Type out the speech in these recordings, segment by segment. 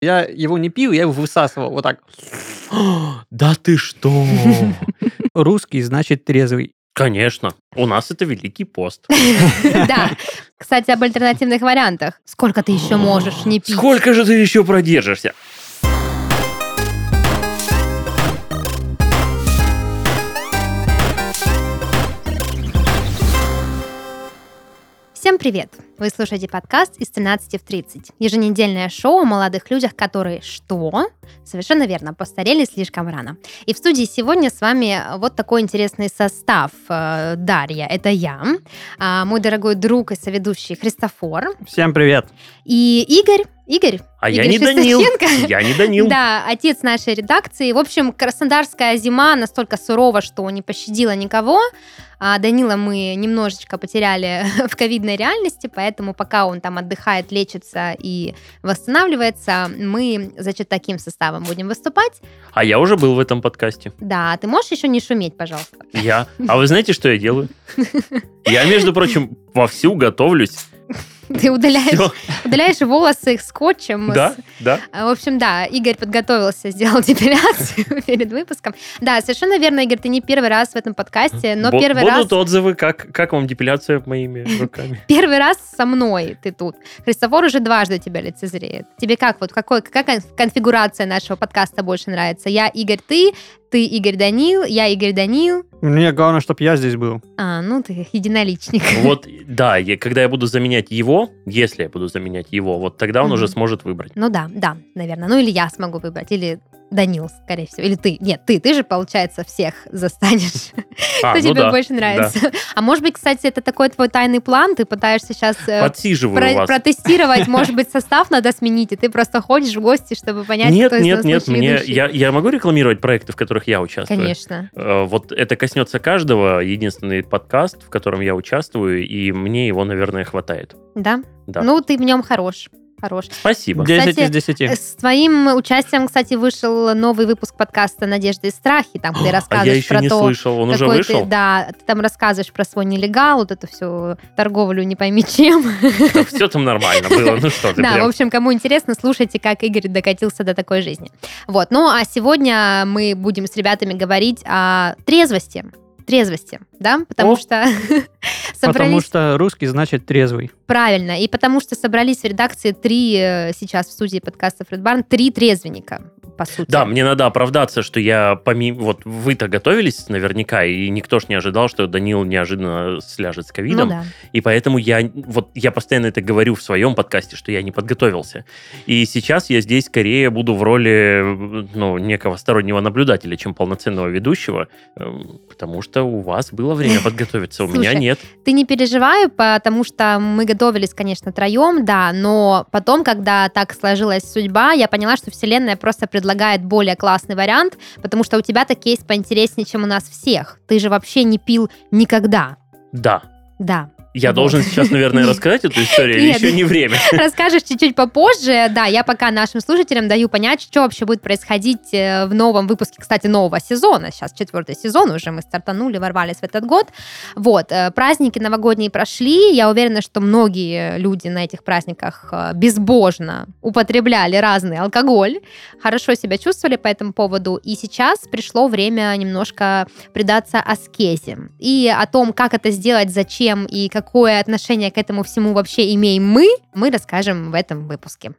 Я его не пил, я его высасывал вот так. Да ты что? Русский значит трезвый. Конечно, у нас это Великий пост. Да. Кстати, об альтернативных вариантах. Сколько ты еще можешь не пить? Сколько же ты еще продержишься? Всем привет! Вы слушаете подкаст из 13 в 30. Еженедельное шоу о молодых людях, которые что? Совершенно верно, постарели слишком рано. И в студии сегодня с вами вот такой интересный состав. Э, Дарья, это я, а, мой дорогой друг и соведущий Христофор. Всем привет. И Игорь, Игорь. А Игорь я не Данил. Я не Данил. Да, отец нашей редакции. В общем, краснодарская зима настолько сурова, что не пощадила никого. А Данила мы немножечко потеряли в ковидной реальности, поэтому пока он там отдыхает, лечится и восстанавливается, мы, значит, таким составом будем выступать. А я уже был в этом подкасте. Да, ты можешь еще не шуметь, пожалуйста? Я. А вы знаете, что я делаю? Я, между прочим, вовсю готовлюсь. Ты удаляешь, Всё. удаляешь волосы их скотчем. Да, с- да. А, В общем, да, Игорь подготовился, сделал депиляцию перед выпуском. Да, совершенно верно, Игорь, ты не первый раз в этом подкасте, но Бу- первый Будут раз... отзывы, как, как вам депиляция моими руками. Первый раз со мной ты тут. Христофор уже дважды тебя лицезреет. Тебе как вот, какой, какая кон- конфигурация нашего подкаста больше нравится? Я Игорь, ты, ты Игорь Данил, я Игорь Данил. Мне главное, чтобы я здесь был. А, ну ты единоличник. Вот, да, я- когда я буду заменять его, если я буду заменять его, вот тогда он Мгм. уже сможет выбрать. Ну да, да, наверное. Ну или я смогу выбрать, или Данил, скорее всего. Или ты. Нет, ты, ты же, получается, всех застанешь. А, Кто ну тебе да, больше нравится. А может быть, кстати, это такой твой тайный план, ты пытаешься сейчас Подсиживаю про- вас. протестировать, может быть, состав надо сменить, и ты просто ходишь в гости, чтобы понять, Нет, кто нет, нет, лучший мне, я, я могу рекламировать проекты, в которых я участвую? Конечно. Э, Вот это коснется каждого. Единственный подкаст, в котором я участвую, и мне его, наверное, хватает. Да? Да. Ну, ты в нем хорош. Хорош. Спасибо. 10 Кстати, из 10. С твоим участием, кстати, вышел новый выпуск подкаста «Надежды и страхи», там, где ты А я рассказываешь еще про не то, слышал. Он уже вышел? Ты, да, ты там рассказываешь про свой нелегал, вот эту всю торговлю не пойми чем. все там нормально было. Ну что ты, Да, в прям. общем, кому интересно, слушайте, как Игорь докатился до такой жизни. Вот, ну а сегодня мы будем с ребятами говорить о трезвости. Трезвости, да, потому О. что Потому что русский значит трезвый. правильно, и потому что собрались в редакции три, э, сейчас в студии подкаста Фред Барн, три трезвенника, по сути. Да, мне надо оправдаться, что я помимо... Вот вы-то готовились наверняка, и никто ж не ожидал, что Данил неожиданно сляжет с ну, ковидом. да. И поэтому я... Вот я постоянно это говорю в своем подкасте, что я не подготовился. И сейчас я здесь скорее буду в роли ну, некого стороннего наблюдателя, чем полноценного ведущего, эм, потому что у вас было время подготовиться, у меня нет. Ты не переживай, потому что мы готовились, конечно, троем, да, но потом, когда так сложилась судьба, я поняла, что Вселенная просто предлагает более классный вариант, потому что у тебя-то кейс поинтереснее, чем у нас всех. Ты же вообще не пил никогда. Да. Да. Я Вот. должен сейчас, наверное, рассказать эту историю, или еще не время? Расскажешь чуть-чуть попозже. Да, я пока нашим слушателям даю понять, что вообще будет происходить э, в новом выпуске, кстати, нового сезона. Сейчас четвертый сезон уже мы стартанули, ворвались в этот год. Вот, э, праздники новогодние прошли. Я уверена, что многие люди на этих праздниках э, безбожно употребляли разный алкоголь, хорошо себя чувствовали по этому поводу. И сейчас пришло время немножко предаться аскезе. И о том, как это сделать, зачем и какое отношение к этому всему вообще имеем мы, мы расскажем в этом выпуске.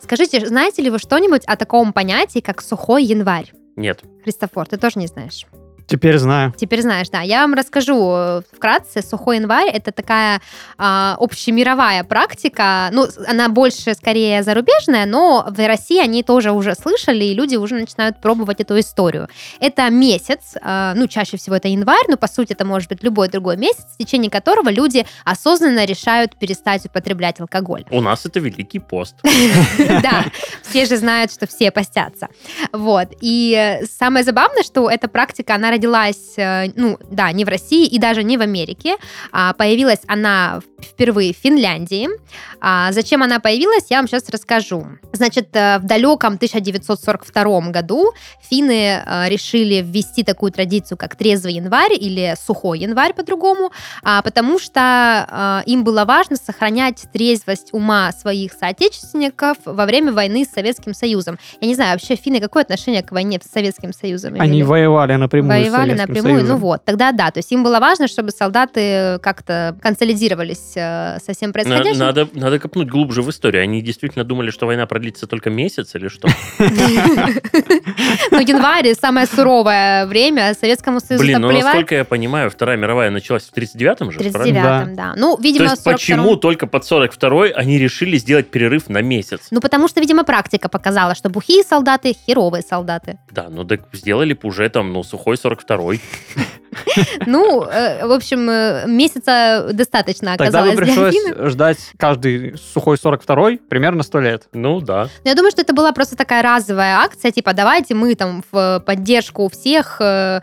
Скажите, знаете ли вы что-нибудь о таком понятии, как сухой январь? Нет. Христофор, ты тоже не знаешь? Теперь знаю. Теперь знаешь, да. Я вам расскажу э, вкратце. Сухой январь — это такая а, общемировая практика. Ну, она больше, скорее, зарубежная, но в России они тоже уже слышали, и люди уже начинают пробовать эту историю. Это месяц, а, ну, чаще всего это январь, но, по сути, это может быть любой другой месяц, в течение которого люди осознанно решают перестать употреблять алкоголь. У нас это Великий пост. Да, все же знают, что все постятся. Вот. И э, самое забавное, что эта практика, она родилась, э, ну, да, не в России и даже не в Америке. А, Появилась она впервые в Финляндии. А, Зачем она появилась, я вам сейчас расскажу. Значит, э, в далеком 1942 году финны э, решили ввести такую традицию, как трезвый январь или сухой январь по-другому, а, потому что им было важно сохранять трезвость ума своих соотечественников во время войны с Советским Союзом. Я не знаю, вообще финны какое отношение к войне с Советским Союзом? Они имели? воевали напрямую Воевали напрямую, Союзом. ну вот, тогда да, то есть им было важно, чтобы солдаты как-то консолидировались э, со всем происходящим. Надо, надо копнуть глубже в историю. Они действительно думали, что война продлится только месяц или что? Ну, январь самое суровое время, Советскому Союзу Блин, ну насколько я понимаю, Вторая мировая началась в 39-м же, В правильно? 39-м, да. Ну, То видимо, есть в 42-м. почему только под 42-й они решили сделать перерыв на месяц? Ну, потому что, видимо, практика показала, что бухие солдаты – херовые солдаты. Да, ну так сделали бы уже там, ну, сухой 42-й. Ну, э, в общем, э, месяца достаточно Тогда бы оказалось пришлось ждать каждый сухой 42-й примерно 100 лет. Ну да. Но я думаю, что это была просто такая разовая акция, типа, давайте мы там в поддержку всех э,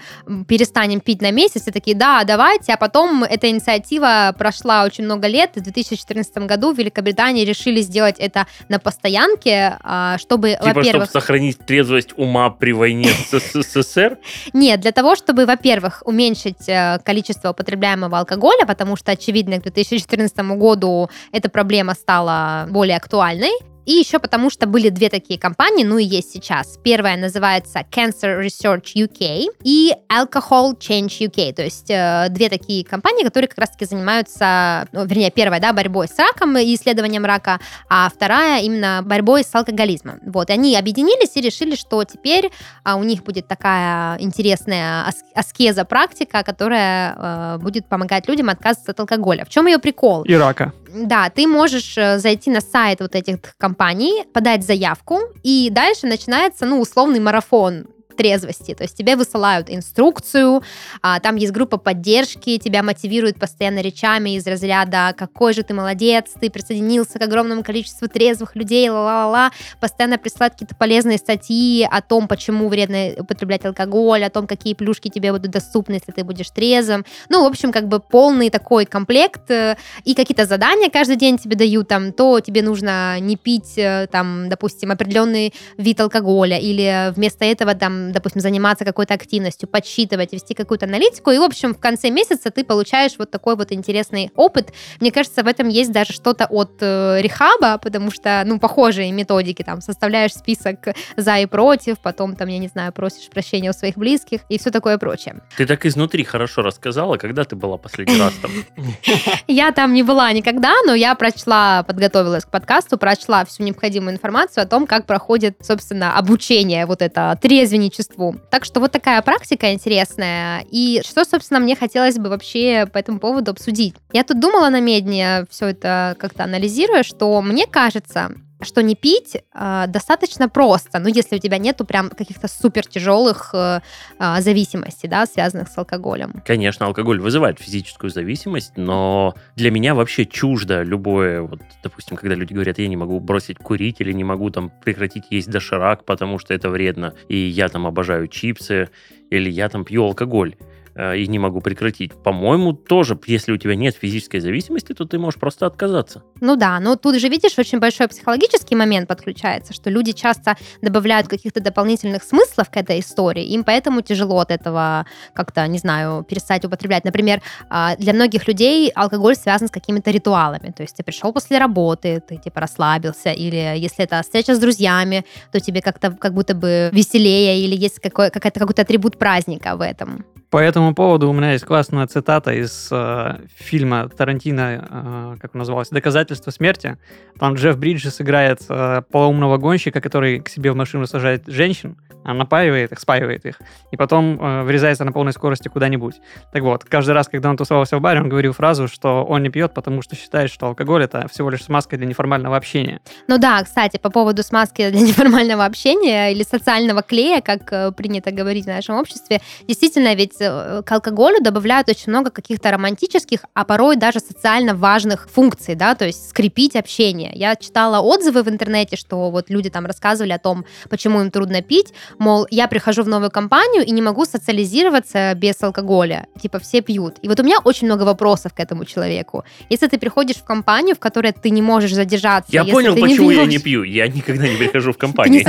перестанем пить на месяц, и такие, да, давайте, а потом эта инициатива прошла очень много лет, и в 2014 году в Великобритании решили сделать это на постоянке, а, чтобы, Типа, чтобы во-первых, сохранить трезвость ума при войне с СССР. Нет, для того, чтобы, во-первых, уменьшить э, количество употребляемого алкоголя, потому что, очевидно, к 2014 году эта проблема стала более актуальной. И еще потому, что были две такие компании, ну и есть сейчас. Первая называется Cancer Research UK и Alcohol Change UK. То есть э, две такие компании, которые как раз-таки занимаются, ну, вернее, первая, да, борьбой с раком и исследованием рака, а вторая именно борьбой с алкоголизмом. Вот, и они объединились и решили, что теперь а, у них будет такая интересная ас- аскеза практика, которая э, будет помогать людям отказываться от алкоголя. В чем ее прикол? И рака. Да, ты можешь э, зайти на сайт вот этих компаний, подать заявку, и дальше начинается, ну, условный марафон трезвости. То есть тебе высылают инструкцию, а, там есть группа поддержки, тебя мотивируют постоянно речами из разряда «какой же ты молодец, ты присоединился к огромному количеству трезвых людей, ла-ла-ла», постоянно присылают какие-то полезные статьи о том, почему вредно употреблять алкоголь, о том, какие плюшки тебе будут доступны, если ты будешь трезвым. Ну, в общем, как бы полный такой комплект, э, и какие-то задания каждый день тебе дают, там, то тебе нужно не пить, э, там, допустим, определенный вид алкоголя, или вместо этого, там, допустим, заниматься какой-то активностью, подсчитывать, вести какую-то аналитику, и, в общем, в конце месяца ты получаешь вот такой вот интересный опыт. Мне кажется, в этом есть даже что-то от э, рехаба, потому что, ну, похожие методики, там, составляешь список за и против, потом, там, я не знаю, просишь прощения у своих близких и все такое прочее. Ты так изнутри хорошо рассказала, когда ты была последний раз там? Я там не была никогда, но я прочла, подготовилась к подкасту, прочла всю необходимую информацию о том, как проходит, собственно, обучение вот это трезвенничеству. Так что вот такая практика интересная. И что, собственно, мне хотелось бы вообще по этому поводу обсудить. Я тут думала на медне, все это как-то анализируя, что мне кажется, что не пить э, достаточно просто, ну, если у тебя нету прям каких-то супер тяжелых э, э, зависимостей, да, связанных с алкоголем. Конечно, алкоголь вызывает физическую зависимость, но для меня вообще чуждо любое, вот, допустим, когда люди говорят, я не могу бросить курить или не могу там прекратить есть доширак, потому что это вредно, и я там обожаю чипсы, или я там пью алкоголь э, и не могу прекратить. По-моему, тоже, если у тебя нет физической зависимости, то ты можешь просто отказаться. Ну да, но тут же, видишь, очень большой психологический момент подключается, что люди часто добавляют каких-то дополнительных смыслов к этой истории, им поэтому тяжело от этого как-то, не знаю, перестать употреблять. Например, а, для многих людей алкоголь связан с какими-то ритуалами, то есть ты пришел после работы, ты типа расслабился, или если это встреча с друзьями, то тебе как-то как будто бы веселее, или есть какой, какой-то, какой-то атрибут праздника в этом. По этому поводу у меня есть классная цитата из э, фильма Тарантино, э, как он назывался, «Доказательство смерти». Там Джефф Бриджес играет э, полоумного гонщика, который к себе в машину сажает женщин, напаивает их, спаивает их, и потом э, врезается на полной скорости куда-нибудь. Так вот, каждый раз, когда он тусовался в баре, он говорил фразу, что он не пьет, потому что считает, что алкоголь это всего лишь смазка для неформального общения. Ну да, кстати, по поводу смазки для неформального общения или социального клея, как э, принято говорить в нашем обществе, действительно, ведь э, к алкоголю добавляют очень много каких-то романтических, а порой даже социально важных функций, да, то есть скрепить общение. Я читала отзывы в интернете, что вот люди там рассказывали о том, почему им трудно пить. Мол, я прихожу в новую компанию и не могу социализироваться без алкоголя. Типа все пьют. И вот у меня очень много вопросов к этому человеку. Если ты приходишь в компанию, в которой ты не можешь задержаться, Я понял, почему не я пьешь, не пью. Я никогда не прихожу в компанию.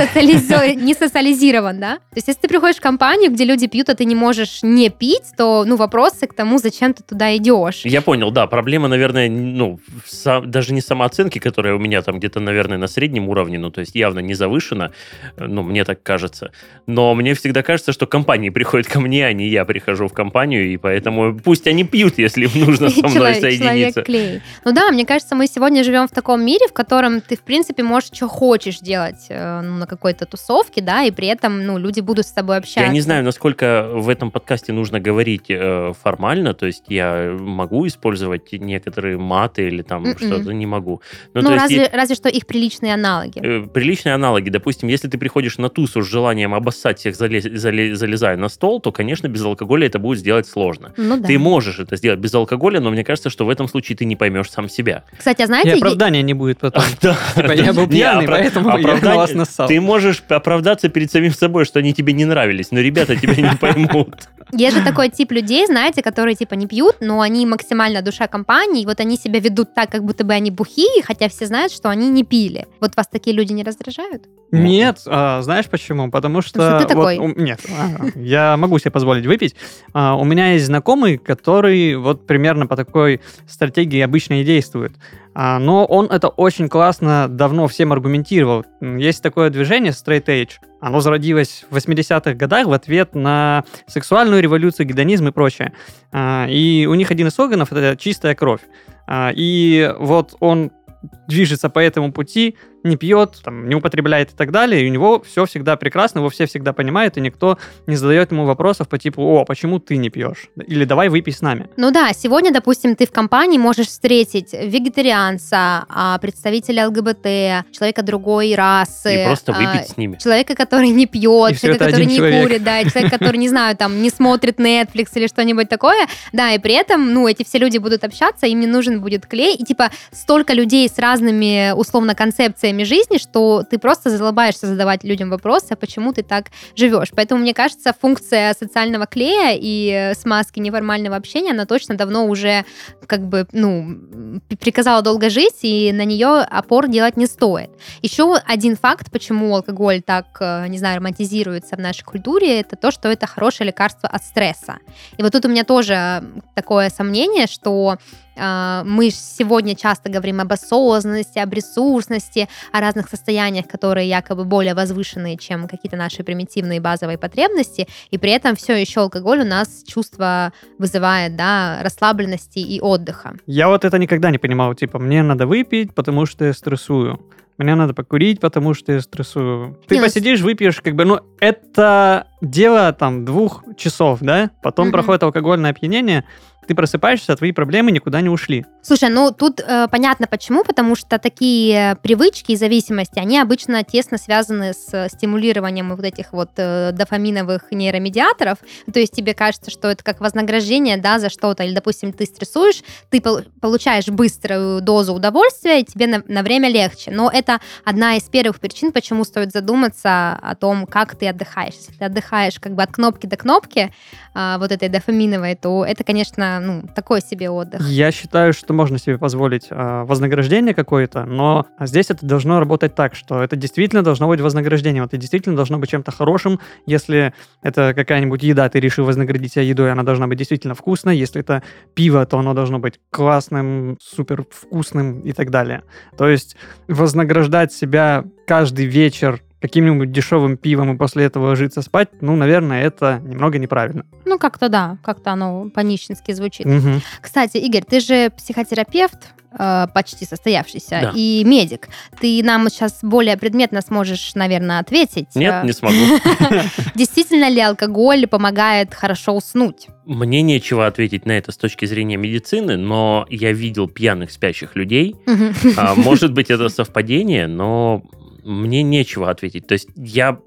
не социализирован, да? То есть, если ты приходишь в компанию, где люди пьют, а ты не можешь не пить, то, ну, вопросы к тому, зачем ты туда идешь. Я понял, да. Проблема, наверное, ну, даже не самооценки, которая у меня там где-то, наверное, на среднем уровне, ну, то есть явно не завышена, э, ну, мне так кажется. Но мне всегда кажется, что компании приходят ко мне, а не я прихожу в компанию, и поэтому пусть они пьют, если им нужно со мной Человек- соединиться. Человек-клей. Ну да, мне кажется, мы сегодня живем в таком мире, в котором ты, в принципе, можешь, что хочешь делать э, ну, на какой-то тусовке, да, и при этом, ну, люди будут с тобой общаться. Я не знаю, насколько в этом подкасте нужно говорить э, формально, то есть я могу использовать некоторые маты или там Мгм. что-то не могу. Ну, Ну, есть разве, е- разве что их приличные аналоги. э, приличные аналоги. Допустим, если ты приходишь на тусу с желанием обоссать всех, залез- зале- залезая на стол, то, конечно, без алкоголя это будет сделать сложно. Ну да. Ты можешь это сделать без алкоголя, но мне кажется, что в этом случае ты не поймешь сам себя. Кстати, а И знаете, е- оправдания не будет потом. Да. Типа, я был Не, пьяный, опра- поэтому я на оправдание- вас нассал. Ты можешь оправдаться перед самим собой, что они тебе не нравились, но ребята тебя не поймут. Есть же такой тип людей, знаете, которые типа не пьют, но они максимально душа компании, и вот они себя ведут так, как будто бы они бухие, хотя все знают, что они не пили. Вот вас такие люди не раздражают? Нет, а, знаешь почему? Потому что... Потому что ты вот такой. у- нет, ага, я могу себе позволить выпить. А, у меня есть знакомый, который вот примерно по такой стратегии обычно и действует. А, но он это очень классно давно всем аргументировал. Есть такое движение Straight Edge. Оно зародилось в 80-х годах в ответ на сексуальную революцию, гедонизм и прочее. А, и у них один из слоганов — это «чистая кровь». А, и вот он движется по этому пути, не пьет, там, не употребляет и так далее, и у него все всегда прекрасно, его все всегда понимают, и никто не задает ему вопросов по типу «О, почему ты не пьешь?» Или «Давай выпей с нами». Ну да, сегодня, допустим, ты в компании можешь встретить вегетарианца, а, представителя ЛГБТ, человека другой расы. И просто а, выпить с ними. Человека, который не пьет, И человека, который не человек. курит, да, и человек, который, не знаю, там, не смотрит Netflix или что-нибудь такое, да, и при этом, ну, эти все люди будут общаться, им не нужен будет клей, и, типа, столько людей с разными, условно, концепциями жизни, что ты просто залыбаешься задавать людям вопросы, а почему ты так живешь. Поэтому, мне кажется, функция социального клея и э, смазки неформального общения, она точно давно уже, как бы, ну, приказала долго жить, и на нее опор делать не стоит. Еще один факт, почему алкоголь так, э, не знаю, романтизируется в нашей культуре, это то, что это хорошее лекарство от стресса. И вот тут у меня тоже такое сомнение, что мы ж сегодня часто говорим об осознанности, об ресурсности, о разных состояниях, которые якобы более возвышенные, чем какие-то наши примитивные базовые потребности, и при этом все еще алкоголь у нас чувство вызывает, да, расслабленности и отдыха. Я вот это никогда не понимал. Типа, мне надо выпить, потому что я стрессую. Мне надо покурить, потому что я стрессую. Ты Не, ну, посидишь, выпьешь, как бы, ну, это дело там двух часов, да? Потом Мгм. проходит алкогольное опьянение, ты просыпаешься, а твои проблемы никуда не ушли. Слушай, ну тут э, понятно почему, потому что такие привычки и зависимости, они обычно тесно связаны с стимулированием вот этих вот э, дофаминовых нейромедиаторов. То есть тебе кажется, что это как вознаграждение, да, за что-то. Или, допустим, ты стрессуешь, ты пол- получаешь быструю дозу удовольствия, и тебе на, на время легче. Но это одна из первых причин, почему стоит задуматься о том, как ты отдыхаешь. Если ты отдыхаешь как бы от кнопки до кнопки, а, вот этой дофаминовой, то это, конечно, ну, такой себе отдых. Я считаю, что можно себе позволить а, вознаграждение какое-то, но здесь это должно работать так, что это действительно должно быть вознаграждением, это действительно должно быть чем-то хорошим. Если это какая-нибудь еда, ты решил вознаградить себя едой, она должна быть действительно вкусной. Если это пиво, то оно должно быть классным, супер вкусным и так далее. То есть вознаграждать себя каждый вечер каким-нибудь дешевым пивом и после этого ложиться спать, ну, наверное, это немного неправильно. Ну, как-то да, как-то оно по-нищенски звучит. Мгм. Кстати, Игорь, ты же психотерапевт, э, почти состоявшийся, Да. и медик. Ты нам сейчас более предметно сможешь, наверное, ответить. Нет, э, не смогу. Действительно ли алкоголь помогает хорошо уснуть? Мне нечего ответить на это с точки зрения медицины, но я видел пьяных спящих людей. А, Может быть, это совпадение, но мне нечего ответить. То есть я,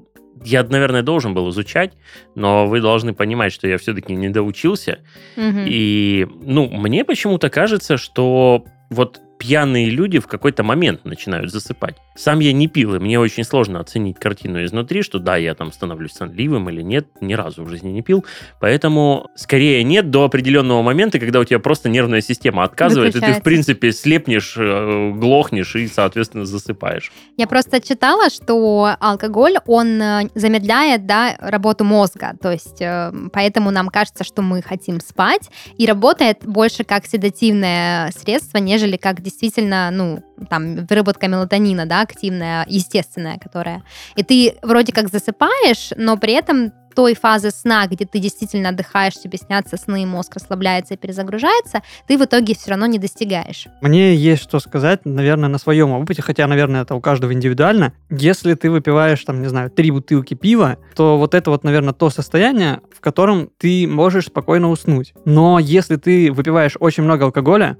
я, наверное, должен был изучать, но вы должны понимать, что я все-таки не доучился. Мгм. И, ну, мне почему-то кажется, что вот пьяные люди в какой-то момент начинают засыпать. Сам я не пил, и мне очень сложно оценить картину изнутри, что да, я там становлюсь сонливым или нет, ни разу в жизни не пил. Поэтому скорее нет до определенного момента, когда у тебя просто нервная система отказывает, и ты, в принципе, слепнешь, э, глохнешь и, соответственно, засыпаешь. Я просто читала, что алкоголь, он э, замедляет да, работу мозга, то есть э, поэтому нам кажется, что мы хотим спать, и работает больше как седативное средство, нежели как действительно, ну, там, выработка мелатонина, да, активная, естественная, которая. И ты вроде как засыпаешь, но при этом той фазы сна, где ты действительно отдыхаешь, тебе снятся сны, мозг расслабляется и перезагружается, ты в итоге все равно не достигаешь. Мне есть что сказать, наверное, на своем опыте, хотя, наверное, это у каждого индивидуально. Если ты выпиваешь, там, не знаю, три бутылки пива, то вот это вот, наверное, то состояние, в котором ты можешь спокойно уснуть. Но если ты выпиваешь очень много алкоголя,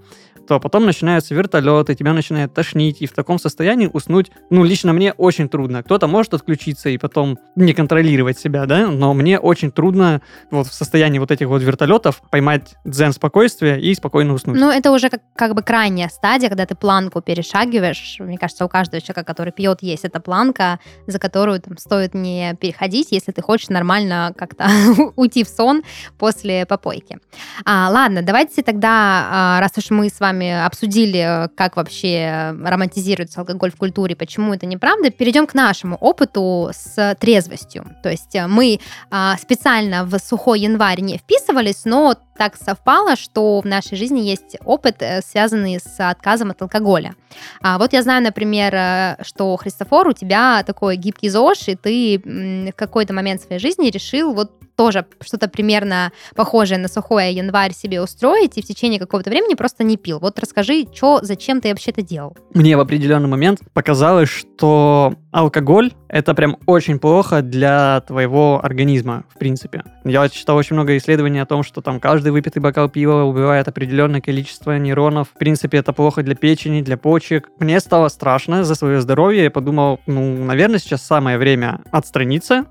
то потом начинаются вертолеты, тебя начинает тошнить, и в таком состоянии уснуть, ну, лично мне очень трудно. Кто-то может отключиться и потом не контролировать себя, да, но мне очень трудно вот в состоянии вот этих вот вертолетов поймать дзен спокойствие и спокойно уснуть. Ну, это уже как, как бы крайняя стадия, когда ты планку перешагиваешь. Мне кажется, у каждого человека, который пьет, есть эта планка, за которую там стоит не переходить, если ты хочешь нормально как-то уйти в сон после попойки. А, ладно, давайте тогда, а, раз уж мы с вами вами обсудили, как вообще романтизируется алкоголь в культуре, почему это неправда, перейдем к нашему опыту с трезвостью. То есть э, мы а, специально в сухой январь не вписывались, но так совпало, что в нашей жизни есть опыт, э, связанный с отказом от алкоголя. А вот я знаю, например, э, что Христофор, у тебя такой гибкий ЗОЖ, и ты в какой-то момент своей жизни решил вот тоже что-то примерно похожее на сухой январь себе устроить и в течение какого-то времени просто не пил. Вот расскажи, что, зачем ты вообще это делал? Мне в определенный момент показалось, что алкоголь — это прям очень плохо для твоего организма, в принципе. Я читал очень много исследований о том, что там каждый выпитый бокал пива убивает определенное количество нейронов. В принципе, это плохо для печени, для почек. Мне стало страшно за свое здоровье. Я подумал, ну, наверное, сейчас самое время отстраниться,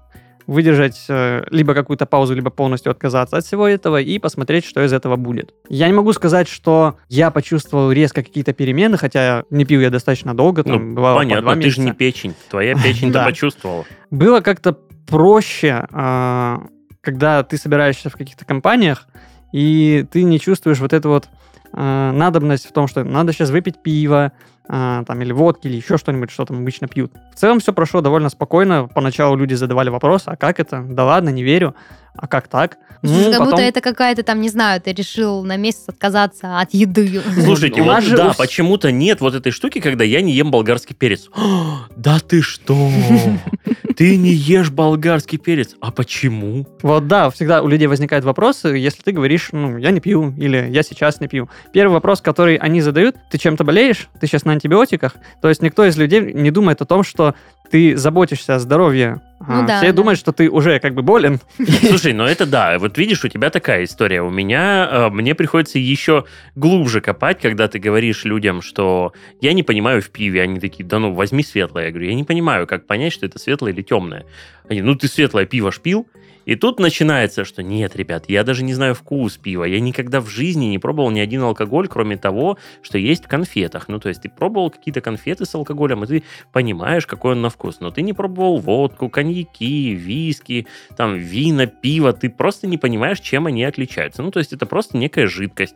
выдержать э, либо какую-то паузу, либо полностью отказаться от всего этого и посмотреть, что из этого будет. Я не могу сказать, что я почувствовал резко какие-то перемены, хотя не пил я достаточно долго, там ну, бывало понятно, ты же не печень, твоя печень-то почувствовала. Было как-то проще, а, когда ты собираешься в каких-то компаниях, и ты не чувствуешь вот эту вот а, надобность в том, что надо сейчас выпить пиво, а, там, или водки, или еще что-нибудь, что там обычно пьют. В целом все прошло довольно спокойно. Поначалу люди задавали вопрос, а как это? Да ладно, не верю. А как так? Ну, как потом... будто это какая-то там, не знаю, ты решил на месяц отказаться от еды. Слушайте, вот же да, у... почему-то нет вот этой штуки, когда я не ем болгарский перец. да ты что? Ты не ешь болгарский перец. А почему? Вот да, всегда у людей возникают вопросы, если ты говоришь, ну, я не пью, или я сейчас не пью. Первый вопрос, который они задают, ты чем-то болеешь? Ты сейчас на антибиотиках? То есть никто из людей не думает о том, что ты заботишься о здоровье. Ну, а, да, все да. думают, что ты уже как бы болен. Слушай, ну это да. Вот видишь, у тебя такая история. У меня, э, мне приходится еще глубже копать, когда ты говоришь людям, что я не понимаю в пиве. Они такие, да ну, возьми светлое. Я говорю, я не понимаю, как понять, что это светлое или темное. Они, ну ты светлое пиво ж пил? И тут начинается, что нет, ребят, я даже не знаю вкус пива. Я никогда в жизни не пробовал ни один алкоголь, кроме того, что есть в конфетах. Ну, то есть ты пробовал какие-то конфеты с алкоголем, и ты понимаешь, какой он на вкус. Но ты не пробовал водку, коньяки, виски, там, вина, пиво. Ты просто не понимаешь, чем они отличаются. Ну, то есть это просто некая жидкость.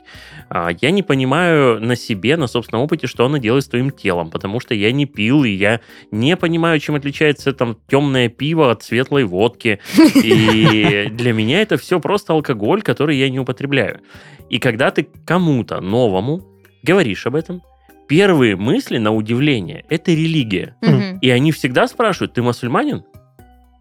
А, я не понимаю на себе, на собственном опыте, что она делает с твоим телом, потому что я не пил, и я не понимаю, чем отличается там темное пиво от светлой водки. И и для меня это все просто алкоголь, который я не употребляю. И когда ты кому-то новому говоришь об этом, первые мысли, на удивление, это религия. Угу. И они всегда спрашивают, ты мусульманин?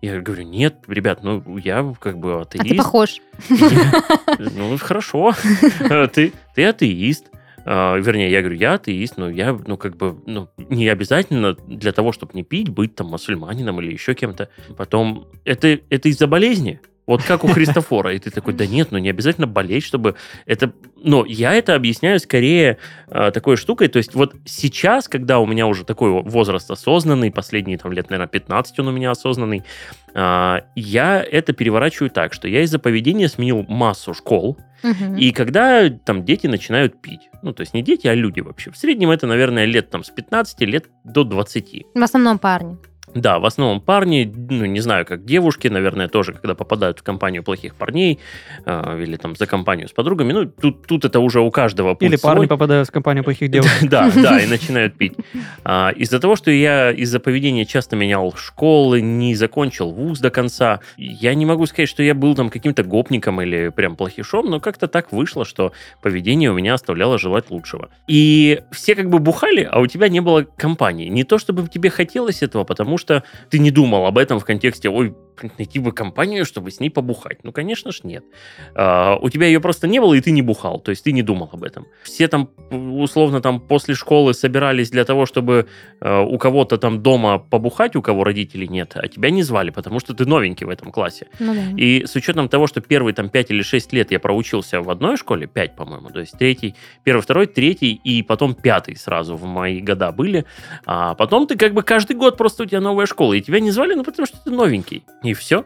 Я говорю, нет, ребят, ну я как бы атеист. А ты похож. Ну, хорошо. Ты, ты атеист. Uh, вернее, я говорю, я атеист, но я, ну, как бы, ну, не обязательно для того, чтобы не пить, быть там мусульманином или еще кем-то. Потом, это, это из-за болезни. Вот как у Христофора. И ты такой, да нет, ну не обязательно болеть, чтобы это... Но я это объясняю скорее э, такой штукой. То есть вот сейчас, когда у меня уже такой возраст осознанный, последние там лет, наверное, 15 он у меня осознанный, э, я это переворачиваю так, что я из-за поведения сменил массу школ, И когда там дети начинают пить, ну, то есть не дети, а люди вообще. В среднем это, наверное, лет там с 15 лет до 20. В основном парни. Да, в основном парни, ну, не знаю, как девушки, наверное, тоже, когда попадают в компанию плохих парней э, или там за компанию с подругами, ну, тут, тут это уже у каждого путь Или парни свой. попадают в компанию плохих девушек. Да, да, и начинают пить. А, из-за того, что я из-за поведения часто менял школы, не закончил вуз до конца, я не могу сказать, что я был там каким-то гопником или прям плохишом, но как-то так вышло, что поведение у меня оставляло желать лучшего. И все как бы бухали, а у тебя не было компании. Не то, чтобы тебе хотелось этого, потому что ты не думал об этом в контексте, ой, найти бы компанию, чтобы с ней побухать. Ну, конечно ж, нет. А, у тебя ее просто не было, и ты не бухал, то есть ты не думал об этом. Все там, условно, там после школы собирались для того, чтобы э, у кого-то там дома побухать, у кого родителей нет, а тебя не звали, потому что ты новенький в этом классе. Ну да. И с учетом того, что первые там 5 или 6 лет я проучился в одной школе, 5, по-моему, то есть третий, первый, второй, третий и потом пятый сразу в мои года были, а потом ты как бы каждый год просто у тебя новая школа, и тебя не звали, ну потому что ты новенький. И все.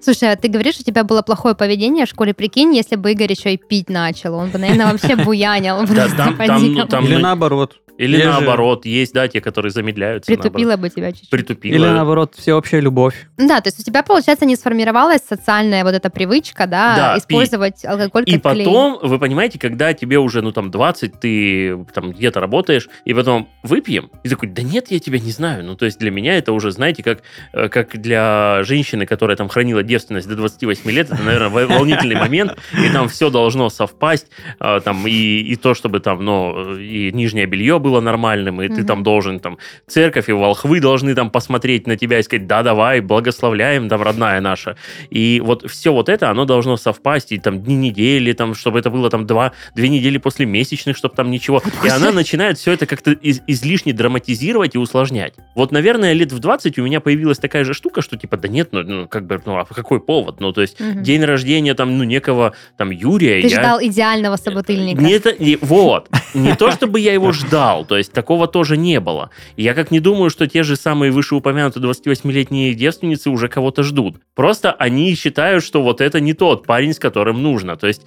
Слушай, а ты говоришь, у тебя было плохое поведение в школе. Прикинь, если бы Игорь еще и пить начал. Он бы, наверное, вообще буянил. Да, там- там, ну, там- Или наоборот. Или же- наоборот, есть, да, те, которые замедляются. наоборот. Притупила бы тебя чуть-чуть. Притупила. Или наоборот, всеобщая любовь. Да, то есть у тебя, получается, не сформировалась социальная вот эта привычка, да, Да, использовать алкоголь И как клей. потом, вы понимаете, когда тебе уже, ну, там, 20, ты там где-то работаешь, и потом выпьем, и такой, да нет, я тебя не знаю. Ну, то есть для меня это уже, знаете, как, э, как для женщины, которая там хранила девственность до 28 лет, это, наверное, вол- волнительный момент, и там все должно совпасть, э, там, и, и то, чтобы там, ну, и нижнее белье было нормальным, и ты Мгм. там должен, там, церковь и волхвы должны там посмотреть на тебя и сказать, да, давай, благословляем, там, родная наша. И вот все вот это, оно должно совпасть, и там дни недели, там, чтобы это было там два, две недели после месячных, чтобы там ничего. И она начинает все это как-то из- излишне драматизировать и усложнять. Вот, наверное, лет в 20 у меня появилась такая же штука, что типа, да нет, ну, ну, как бы, ну, а какой повод? Ну, то есть Мгм. день рождения там, ну, некого там Юрия. Ты я... ждал идеального собутыльника. Не это, не- вот. Не то, чтобы я его ждал, то есть такого тоже не было. Я как не думаю, что те же самые вышеупомянутые 28-летние девственницы уже кого-то ждут. Просто они считают, что вот это не тот парень, с которым нужно. То есть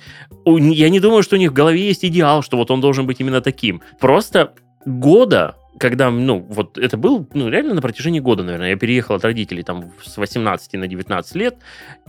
я не думаю, что у них в голове есть идеал, что вот он должен быть именно таким. Просто года когда, ну, вот это был, ну, реально на протяжении года, наверное, я переехал от родителей там с 18 на 19 лет,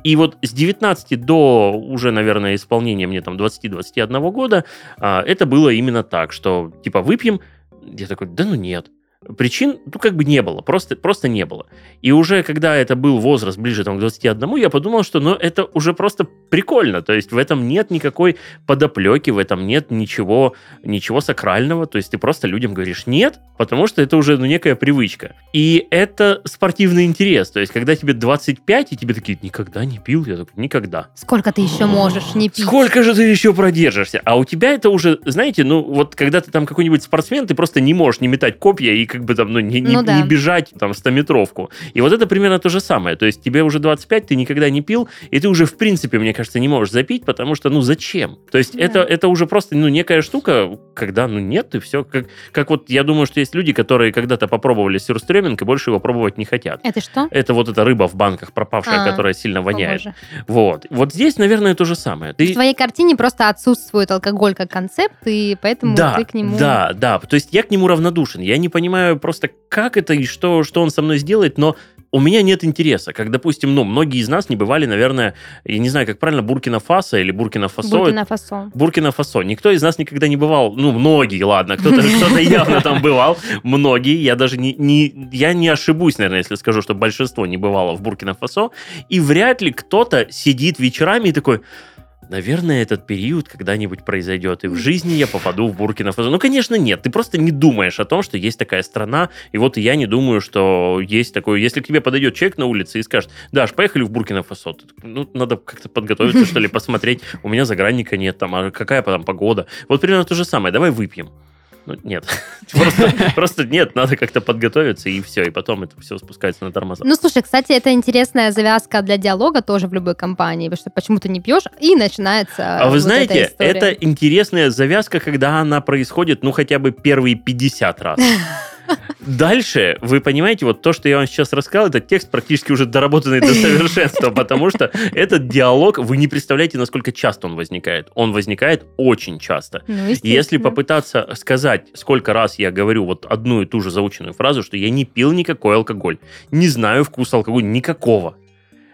и вот с 19 до уже, наверное, исполнения мне там 20-21 года, а, это было именно так, что типа выпьем, я такой, да ну нет. Причин, ну, как бы не было, просто, просто не было. И уже когда это был возраст ближе там, к 21, я подумал, что ну, это уже просто прикольно. То есть в этом нет никакой подоплеки, в этом нет ничего, ничего сакрального. То есть ты просто людям говоришь нет, потому что это уже ну, некая привычка. И это спортивный интерес. То есть когда тебе 25, и тебе такие, никогда не пил, я такой, никогда. Сколько ты еще можешь не пить? Сколько же ты еще продержишься? А у тебя это уже, знаете, ну вот когда ты там какой-нибудь спортсмен, ты просто не можешь не метать копья и как бы там, ну, не, не- Ну да. не бежать там 100-метровку. И вот это примерно то же самое. То есть тебе уже 25, ты никогда не пил, и ты уже в принципе, мне кажется, не можешь запить, потому что, ну, зачем? То есть Да. это, это уже просто, ну, некая штука, когда, ну, нет, и все. Как, как вот я думаю, что есть люди, которые когда-то попробовали сюрстреминг и больше его пробовать не хотят. Это что? Это вот эта рыба в банках пропавшая, А, которая сильно О, воняет. боже. Вот. Вот здесь, наверное, то же самое. В Ты... твоей картине просто отсутствует алкоголь как концепт, и поэтому да, ты к нему... да, да. То есть я к нему равнодушен. Я не понимаю просто, как это и что, что он со мной сделает, но у меня нет интереса. Как, допустим, ну, многие из нас не бывали, наверное, я не знаю, как правильно, Буркина-Фасо или Буркина-Фасо. Буркина-Фасо. Буркина-Фасо. Никто из нас никогда не бывал. Ну, многие, ладно, кто-то кто явно там бывал. Многие. Я даже не, не, я не ошибусь, наверное, если скажу, что большинство не бывало в Буркина-Фасо. И вряд ли кто-то сидит вечерами и такой... Наверное, этот период когда-нибудь произойдет, и в жизни я попаду в Буркина-Фасо. Ну, конечно, нет. Ты просто не думаешь о том, что есть такая страна, и вот и я не думаю, что есть такое. Если к тебе подойдет человек на улице и скажет, Даш, поехали в Буркина-Фасо. Ты такой, Ну, надо как-то подготовиться, что ли, посмотреть. У меня загранника нет, там, а какая там погода. Вот примерно то же самое. Давай выпьем. Ну, нет. Просто, просто нет, надо как-то подготовиться, и все, и потом это все спускается на тормоза. Ну, слушай, кстати, это интересная завязка для диалога тоже в любой компании, потому что почему ты не пьешь, и начинается А вы вот знаете, эта это интересная завязка, когда она происходит, ну, хотя бы первые 50 раз. Дальше, вы понимаете, вот то, что я вам сейчас рассказал, это текст практически уже доработанный до совершенства, потому что этот диалог, вы не представляете, насколько часто он возникает. Он возникает очень часто. Ну, Если попытаться сказать, сколько раз я говорю вот одну и ту же заученную фразу, что я не пил никакой алкоголь, не знаю вкуса алкоголя никакого,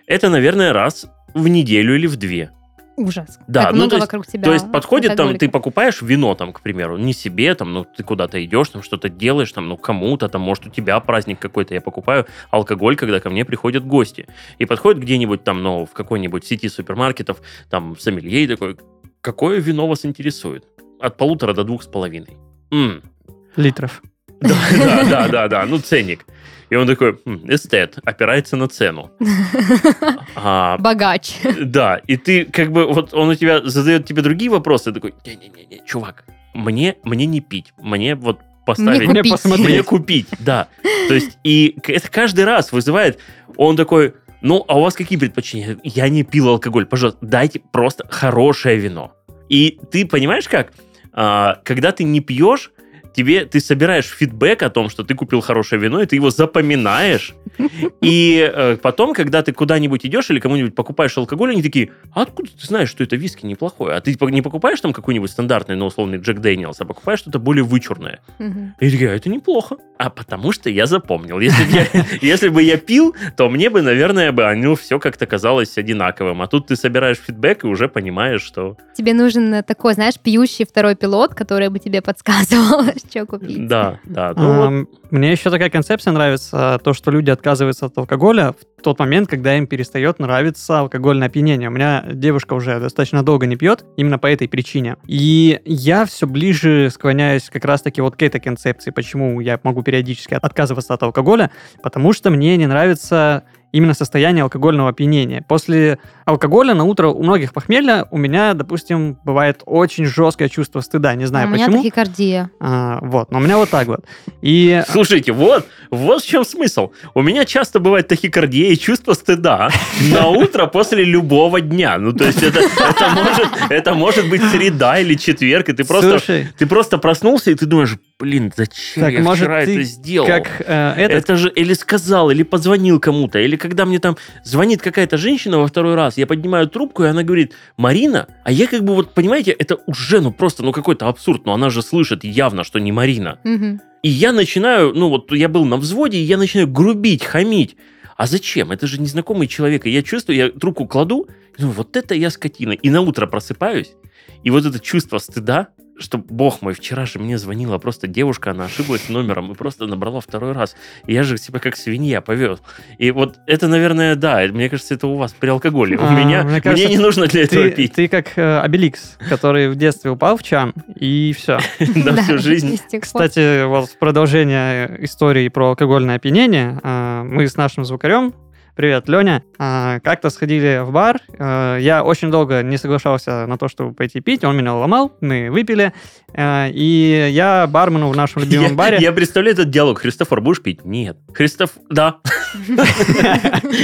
это, наверное, раз в неделю или в две. Ужас. Да, Как ну, много то есть- вокруг тебя То есть подходит там, ты покупаешь вино там, к примеру, не себе, там, ну, ты куда-то идешь, там, что-то делаешь, там, ну, кому-то, там, может, у тебя праздник какой-то, я покупаю алкоголь, когда ко мне приходят гости. И подходит где-нибудь там, ну, в какой-нибудь сети супермаркетов, там, сомелье и такой, какое вино вас интересует? От полутора до двух с половиной. М, Литров. да, да, да, да, да, ну, ценник. И он такой, «М, эстет, опирается на цену. А, Богач. да, и ты как бы, вот он у тебя задает тебе другие вопросы, ты такой, не-не-не, чувак, мне, мне не пить, мне вот поставить... Мне купить. Мне купить, да. То есть, и это каждый раз вызывает, он такой, ну, а у вас какие предпочтения? Я не пил алкоголь, пожалуйста, дайте просто хорошее вино. И ты понимаешь как? А, когда ты не пьешь, тебе ты собираешь фидбэк о том, что ты купил хорошее вино, и ты его запоминаешь. И э, потом, когда ты куда-нибудь идешь или кому-нибудь покупаешь алкоголь, они такие, а откуда ты знаешь, что это виски неплохое? А ты не покупаешь там какой-нибудь стандартный, ну, условный Джек Дэниелс, а покупаешь что-то более вычурное. Мгм. И я такие, а это неплохо. А потому что я запомнил. Если бы я, если бы я пил, то мне бы, наверное, бы оно все как-то казалось одинаковым. А тут ты собираешь фидбэк и уже понимаешь, что... Тебе нужен э, такой, знаешь, пьющий второй пилот, который бы тебе подсказывал, что купить. Да, да. Ну, вот Ам, Мне еще такая концепция нравится, то, что люди отказываются от алкоголя в тот момент, когда им перестает нравиться алкогольное опьянение. У меня девушка уже достаточно долго не пьет, именно по этой причине. И я все ближе склоняюсь как раз-таки вот к этой концепции, почему я могу периодически отказываться от алкоголя, потому что мне не нравится именно состояние алкогольного опьянения. После алкоголя на утро у многих похмелья, у меня, допустим, бывает очень жесткое чувство стыда. Не знаю У меня почему. тахикардия. А, вот, но у меня вот так вот. И Слушайте, вот, вот в чем смысл. У меня часто бывает тахикардия и чувство стыда на утро после любого дня. Ну, то есть это, это, может, это может быть среда или четверг, и ты просто, слушай, ты просто проснулся, и ты думаешь, блин, зачем Так, я может, вчера ты это сделал? как э, этот, Это же или сказал, или позвонил кому-то, или когда мне там звонит какая-то женщина во второй раз, я поднимаю трубку, и она говорит, Марина, а я как бы вот, понимаете, это уже, ну просто, ну какой-то абсурд, но она же слышит явно, что не Марина. Мгм. И я начинаю, ну вот я был на взводе, и я начинаю грубить, хамить. А зачем? Это же незнакомый человек. И я чувствую, я трубку кладу, и думаю, вот это я скотина. И на утро просыпаюсь, и вот это чувство стыда, что, бог мой, вчера же мне звонила просто девушка, она ошиблась номером и просто набрала второй раз. И я же себя как свинья повез. И вот это, наверное, да, мне кажется, это у вас при алкоголе. У А, меня, мне кажется, мне не нужно для этого ты, пить ты как э, Обеликс, который в детстве упал в чан, и все. на Да, всю жизнь. Кстати, вот в продолжение истории про алкогольное опьянение, э, мы с нашим звукарем, привет, Леня, э, как-то сходили в бар, э, я очень долго не соглашался на то, чтобы пойти пить, он меня ломал, мы выпили, э, и я бармену в нашем любимом Я, баре... я представляю этот диалог. Христофор, будешь пить? Нет. Христоф, да.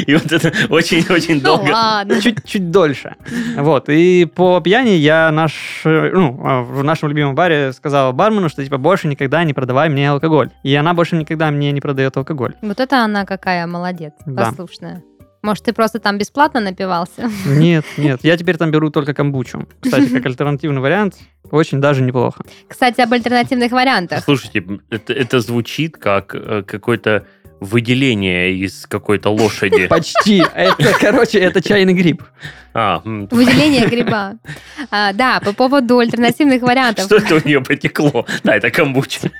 И вот это очень-очень Ну долго. чуть-чуть дольше. Вот. И по пьяни я наш, ну, а, в нашем любимом баре сказал бармену, что типа больше никогда не продавай мне алкоголь. И она больше никогда мне не продает алкоголь. Вот это она какая молодец, Да. Послушная. Может, ты просто там бесплатно напивался? Нет, нет. Я теперь там беру только камбучу. Кстати, как альтернативный вариант, очень даже неплохо. Кстати, об альтернативных вариантах. Слушайте, это, это звучит как э, какое-то выделение из какой-то лошади. Почти. Это, короче, это чайный гриб. А, Выделение гриба. А, да, по поводу альтернативных вариантов. что это у нее потекло? Да, это камбуча.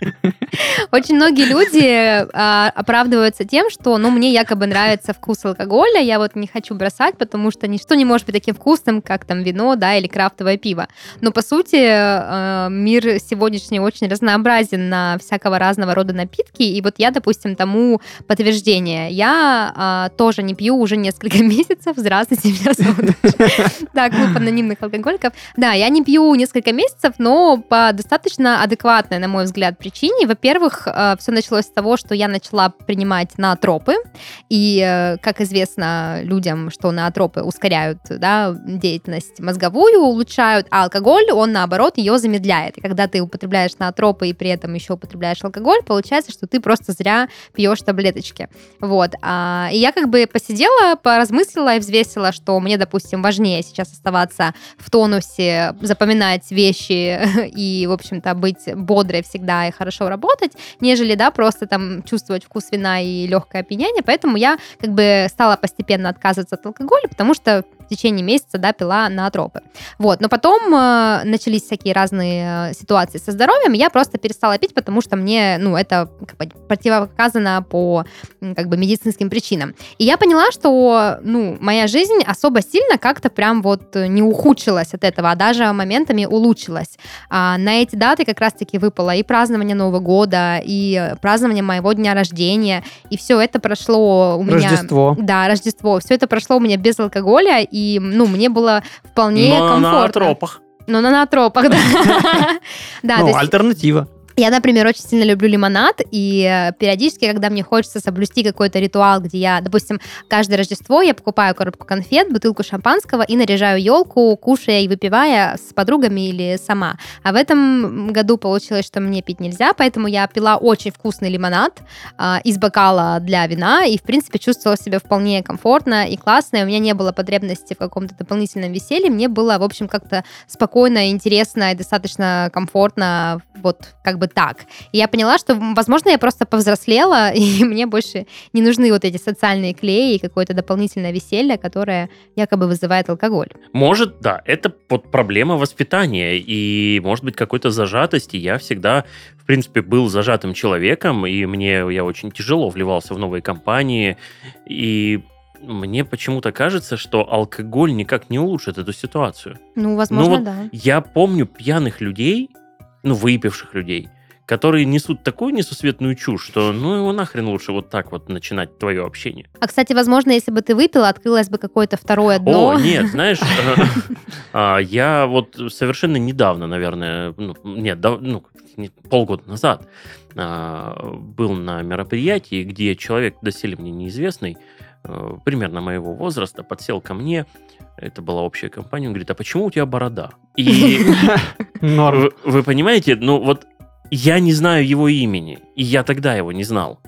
Очень многие люди а, оправдываются тем, что, ну, мне якобы нравится вкус алкоголя, я вот не хочу бросать, потому что ничто не может быть таким вкусным, как там вино, да, или крафтовое пиво. Но, по сути, э, мир сегодняшний очень разнообразен на всякого разного рода напитки, и вот я, допустим, тому подтверждение. Я а, тоже не пью уже несколько месяцев, здравствуйте, меня зовут Да, клуб анонимных алкоголиков. Да, я не пью несколько месяцев, но по достаточно адекватной, на мой взгляд, причине. Во-первых, все началось с того, что я начала принимать наотропы. И, э, как известно людям, что наотропы ускоряют да, деятельность мозговую, улучшают, а алкоголь, он, наоборот, ее замедляет. И когда ты употребляешь наотропы и при этом еще употребляешь алкоголь, получается, что ты просто зря пьешь таблеточки. Вот. А, и я как бы посидела, поразмыслила и взвесила, что мне, допустим, важнее сейчас оставаться в тонусе, запоминать вещи и, в общем-то, быть бодрой всегда и хорошо работать, нежели, да, просто там чувствовать вкус вина и легкое опьянение. Поэтому я как бы стала постепенно отказываться от алкоголя, потому что в течение месяца, да, пила на тропы. Вот, но потом э, начались всякие разные э, ситуации со здоровьем, я просто перестала пить, потому что мне, ну, это как бы, противопоказано по как бы медицинским причинам. И я поняла, что, ну, моя жизнь особо сильно как-то прям вот не ухудшилась от этого, а даже моментами улучшилась. А на эти даты как раз-таки выпало и празднование Нового года, и празднование моего дня рождения, и все это прошло у меня... Рождество. Да, Рождество. Все это прошло у меня без алкоголя, и, ну, мне было вполне Но комфортно. на тропах. Ну, на натропах, да. Ну, есть альтернатива. Я, например, очень сильно люблю лимонад, и э, периодически, когда мне хочется соблюсти какой-то ритуал, где я, допустим, каждое Рождество я покупаю коробку конфет, бутылку шампанского и наряжаю елку, кушая и выпивая с подругами или сама. А в этом году получилось, что мне пить нельзя, поэтому я пила очень вкусный лимонад а, из бокала для вина, и, в принципе, чувствовала себя вполне комфортно и классно, и у меня не было потребности в каком-то дополнительном веселье, мне было, в общем, как-то спокойно, интересно и достаточно комфортно, вот как бы так. И я поняла, что, возможно, я просто повзрослела, и мне больше не нужны вот эти социальные клеи и какое-то дополнительное веселье, которое якобы вызывает алкоголь. Может, да, это вот проблема воспитания и, может быть, какой-то зажатости. Я всегда, в принципе, был зажатым человеком, и мне я очень тяжело вливался в новые компании, и мне почему-то кажется, что алкоголь никак не улучшит эту ситуацию. Ну, возможно, вот да. Я помню пьяных людей, ну, выпивших людей, которые несут такую несусветную чушь, что ну его нахрен лучше вот так вот начинать твое общение. А, кстати, возможно, если бы ты выпила, открылось бы какое-то второе дно. О, нет, знаешь, а, я вот совершенно недавно, наверное, ну, нет, ну, полгода назад а, был на мероприятии, где человек, доселе мне неизвестный, примерно моего возраста, подсел ко мне, это была общая компания, он говорит, а почему у тебя борода? И вы, вы понимаете, ну вот я не знаю его имени, и я тогда его не знал.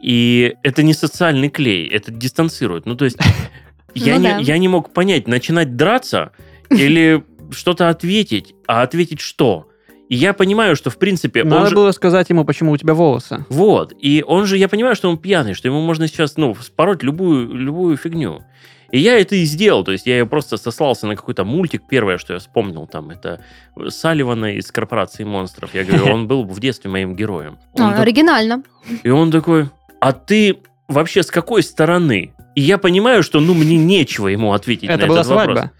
И это не социальный клей, это дистанцирует. Ну, то есть я, Ну не, да. я не мог понять, начинать драться или что-то ответить, а ответить что? И я понимаю, что, в принципе, Надо же- было сказать ему, почему у тебя волосы. Вот. И он же, я понимаю, что он пьяный, что ему можно сейчас, ну, спороть любую, любую фигню. И я это и сделал. То есть я просто сослался на какой-то мультик. Первое, что я вспомнил там, это Салливана из корпорации монстров. Я говорю, он был в детстве моим героем. Он А, так- оригинально. И он такой, а ты вообще с какой стороны? И я понимаю, что, ну, мне нечего ему ответить на Это была этот вопрос. свадьба.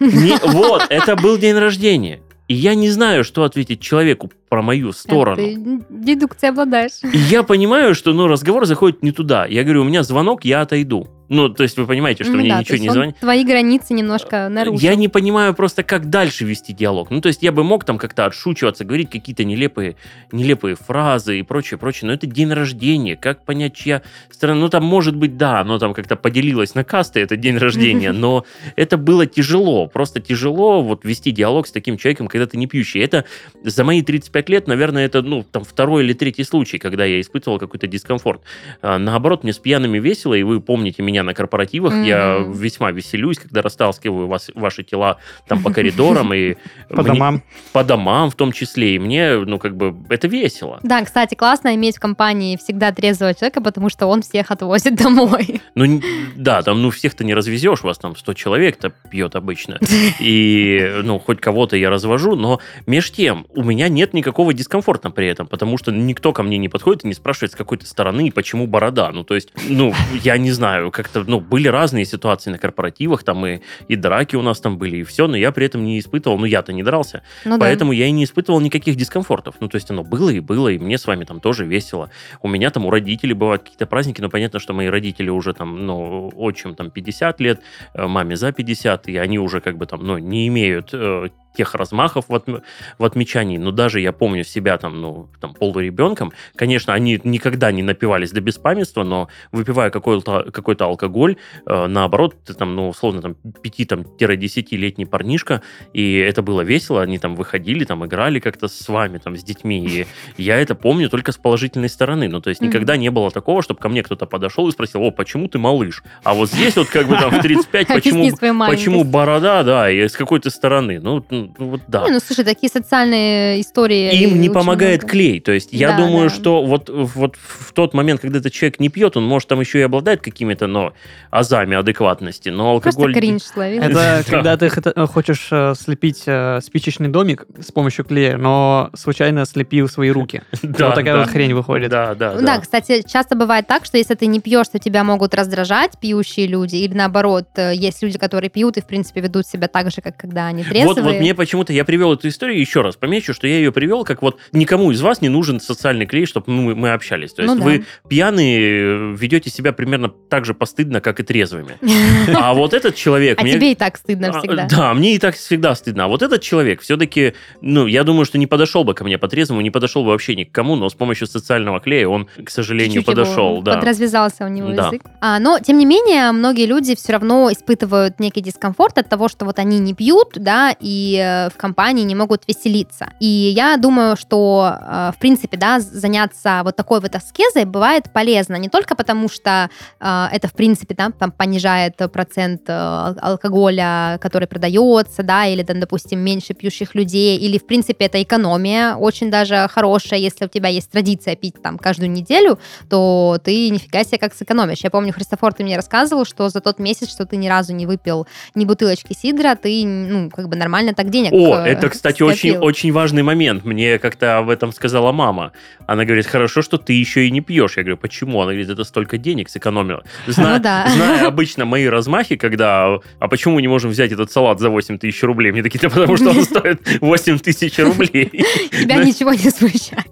Не- вот, это был день рождения. И я не знаю, что ответить человеку про мою сторону. Ты дедукцией обладаешь. И я понимаю, что ну, разговор заходит не туда. Я говорю, у меня звонок, я отойду. Ну, то есть вы понимаете, что Ну мне да, ничего не он звонит. Твои границы немножко нарушил. Я не понимаю просто, как дальше вести диалог. Ну, то есть я бы мог там как-то отшучиваться, говорить какие-то нелепые, нелепые фразы и прочее, прочее. Но это день рождения. Как понять, чья сторона? Ну, там, может быть, да, оно там как-то поделилось на касты, это день рождения, но это было тяжело. Просто тяжело вот вести диалог с таким человеком, когда ты не пьющий. Это за мои 35 лет, наверное, это, ну, там, второй или третий случай, когда я испытывал какой-то дискомфорт. А, наоборот, мне с пьяными весело, и вы помните меня на корпоративах, я весьма веселюсь, когда растаскиваю вас, ваши тела там по коридорам и По мне- домам. по домам в том числе, и мне, ну, как бы, это весело. Да, кстати, классно иметь в компании всегда трезвого человека, потому что он всех отвозит домой. Ну, да, там, ну, всех-то не развезешь, вас там 100 человек-то пьет обычно, и, ну, хоть кого-то я развожу, но меж тем, у меня нет никакого дискомфорта при этом, потому что никто ко мне не подходит и не спрашивает, с какой то стороны и почему борода. Ну, то есть, ну, я не знаю, как как-то, ну, были разные ситуации на корпоративах, там и, и драки у нас там были, и все, но я при этом не испытывал, ну, я-то не дрался, Ну да. поэтому я и не испытывал никаких дискомфортов. Ну, то есть оно было и было, и мне с вами там тоже весело. У меня там у родителей бывают какие-то праздники, но понятно, что мои родители уже там, ну, отчим там 50 лет, э, маме за 50, и они уже как бы там, ну, не имеют э, тех размахов в, отм- в отмечании. Но даже я помню себя там, ну, там, полуребенком. Конечно, они никогда не напивались до беспамятства, но выпивая какой-то какой алкоголь, э, наоборот, ты там, ну, условно, там, 5-10-летний парнишка, и это было весело, они там выходили, там, играли как-то с вами, там, с детьми, и я это помню только с положительной стороны. Ну, то есть никогда не было такого, чтобы ко мне кто-то подошел и спросил, о, почему ты малыш? А вот здесь вот как бы там в 35, почему, почему борода, да, и с какой то стороны? Ну, ну, вот да. Не, ну, слушай, такие социальные истории... Им не помогает много. клей. То есть я Да, думаю, да. что вот, вот в тот момент, когда этот человек не пьет, он может там еще и обладает какими-то, но азами адекватности, но Просто алкоголь... кринж словил. Это Да. когда ты хочешь э, слепить э, спичечный домик с помощью клея, но случайно слепил свои руки. Да, вот такая да. вот хрень выходит. Да, да, Ну Да, кстати, часто бывает так, что если ты не пьешь, то тебя могут раздражать пьющие люди, или наоборот, э, есть люди, которые пьют и, в принципе, ведут себя так же, как когда они трезвые. Вот, вот мне почему-то, я привел эту историю, еще раз помечу, что я ее привел, как вот никому из вас не нужен социальный клей, чтобы мы, мы общались. То есть Ну да. вы пьяные, э, ведете себя примерно так же постыдно, как и трезвыми. А вот этот человек... А мне- тебе и так стыдно А, всегда. Да, мне и так всегда стыдно. А вот этот человек все-таки, ну, я думаю, что не подошел бы ко мне по-трезвому, не подошел бы вообще ни к кому, но с помощью социального клея он, к сожалению, подошел. Да. Подразвязался у него Да. язык. А, но, тем не менее, многие люди все равно испытывают некий дискомфорт от того, что вот они не пьют, да, и в компании не могут веселиться. И я думаю, что, э, в принципе, да, заняться вот такой вот аскезой бывает полезно. Не только потому, что э, это, в принципе, да, там понижает процент э, ал- алкоголя, который продается, да, или, там, допустим, меньше пьющих людей, или, в принципе, это экономия очень даже хорошая, если у тебя есть традиция пить там каждую неделю, то ты нифига себе как сэкономишь. Я помню, Христофор, ты мне рассказывал, что за тот месяц, что ты ни разу не выпил ни бутылочки сидра, ты, ну, как бы нормально так денег О, э, это, кстати, очень, скопил. очень важный момент. Мне как-то об этом сказала мама. Она говорит, хорошо, что ты еще и не пьешь. Я говорю, почему? Она говорит, это столько денег сэкономила. Зна- Ну да. Зная обычно мои размахи, когда, а почему мы не можем взять этот салат за 8 тысяч рублей? Мне такие, да потому что он стоит 8 тысяч рублей. Тебя ничего не смущает.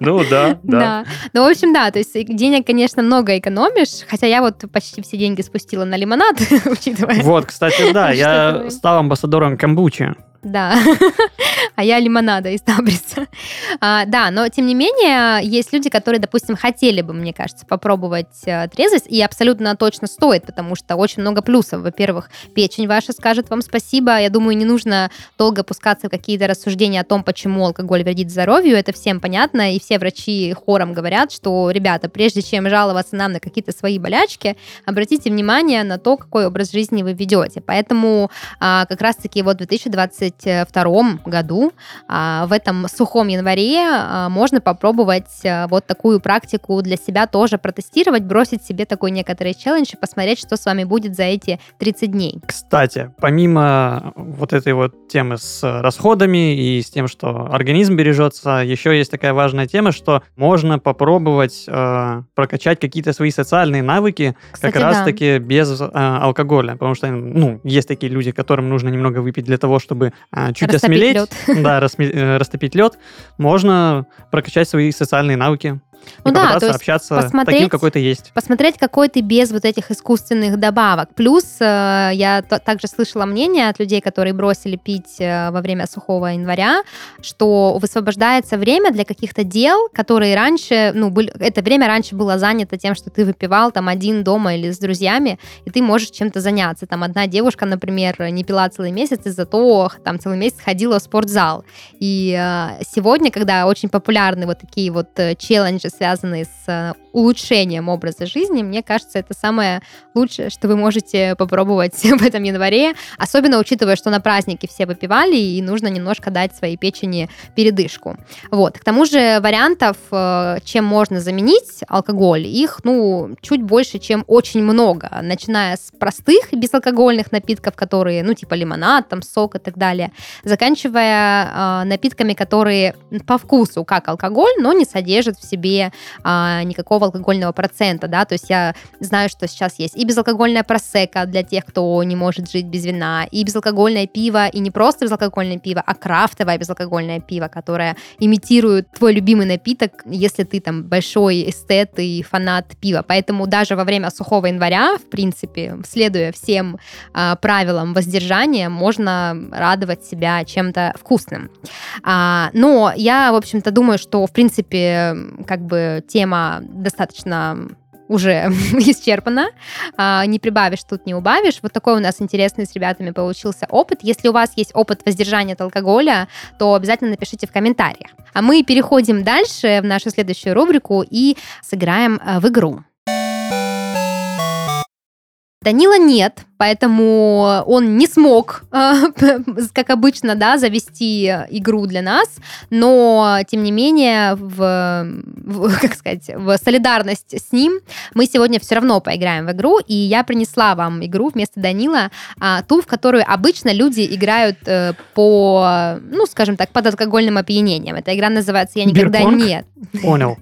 Ну да, да. Ну, в общем, да, то есть денег, конечно, много экономишь, хотя я вот почти все деньги спустила на лимонад, учитывая. Вот, кстати, да, я стал амбассадором камбучи. Да. А я лимонада из Табрица. А, да, но тем не менее, есть люди, которые, допустим, хотели бы, мне кажется, попробовать э, трезвость, и абсолютно точно стоит, потому что очень много плюсов. Во-первых, печень ваша скажет вам спасибо. Я думаю, не нужно долго опускаться в какие-то рассуждения о том, почему алкоголь вредит здоровью. Это всем понятно, и все врачи хором говорят, что, ребята, прежде чем жаловаться нам на какие-то свои болячки, обратите внимание на то, какой образ жизни вы ведете. Поэтому а, как раз-таки вот в 2022 году, а, в этом сухом январе, а, можно попробовать а, вот такую практику для себя тоже протестировать, бросить себе такой некоторый челлендж и посмотреть, что с вами будет за эти 30 дней. Кстати, помимо вот этой вот темы с расходами и с тем, что организм бережется, еще есть такая важная тема, что можно попробовать э, прокачать какие-то свои социальные навыки Кстати, как да. раз-таки без э, алкоголя, потому что, ну, есть такие люди, которым нужно немного выпить для того, чтобы э, чуть Растопить осмелеть, лёд. да, э, растопить лед, можно прокачать свои социальные навыки. Ну и да, попытаться то есть общаться посмотреть- таким, какой ты есть. посмотреть, какой ты без вот этих искусственных добавок. Плюс э, я т- также слышала мнение от людей, которые бросили пить э, во время сухого января, что высвобождается время для каких-то дел, которые раньше, ну, были, это время раньше было занято тем, что ты выпивал там один дома или с друзьями, и ты можешь чем-то заняться. Там одна девушка, например, не пила целый месяц, и зато там целый месяц ходила в спортзал. И э, сегодня, когда очень популярны вот такие вот э, челленджи, связанные с э, улучшением образа жизни, мне кажется, это самое лучшее, что вы можете попробовать в этом январе, особенно учитывая, что на праздники все выпивали, и нужно немножко дать своей печени передышку. Вот. К тому же вариантов, э, чем можно заменить алкоголь, их, ну, чуть больше, чем очень много, начиная с простых безалкогольных напитков, которые, ну, типа лимонад, там, сок и так далее, заканчивая э, напитками, которые по вкусу как алкоголь, но не содержат в себе никакого никакого алкогольного процента, да, то есть я знаю, что сейчас есть и безалкогольная просека для тех, кто не может жить без вина, и безалкогольное пиво, и не просто безалкогольное пиво, а крафтовое безалкогольное пиво, которое имитирует твой любимый напиток, если ты там большой эстет и фанат пива. Поэтому даже во время сухого января, в принципе, следуя всем а, правилам воздержания, можно радовать себя чем-то вкусным. А, но я, в общем-то, думаю, что, в принципе, как бы тема достаточно уже исчерпана, не прибавишь, тут не убавишь. Вот такой у нас интересный с ребятами получился опыт. Если у вас есть опыт воздержания от алкоголя, то обязательно напишите в комментариях. А мы переходим дальше в нашу следующую рубрику и сыграем э, в игру. Данила нет, поэтому он не смог, э, как обычно, да, завести игру для нас, но, тем не менее, в, в, как сказать, в солидарность с ним мы сегодня все равно поиграем в игру, и я принесла вам игру вместо Данила, а, ту, в которую обычно люди играют э, по, ну, скажем так, под алкогольным опьянением. Эта игра называется «Я никогда Бирпонг? нет». Понял.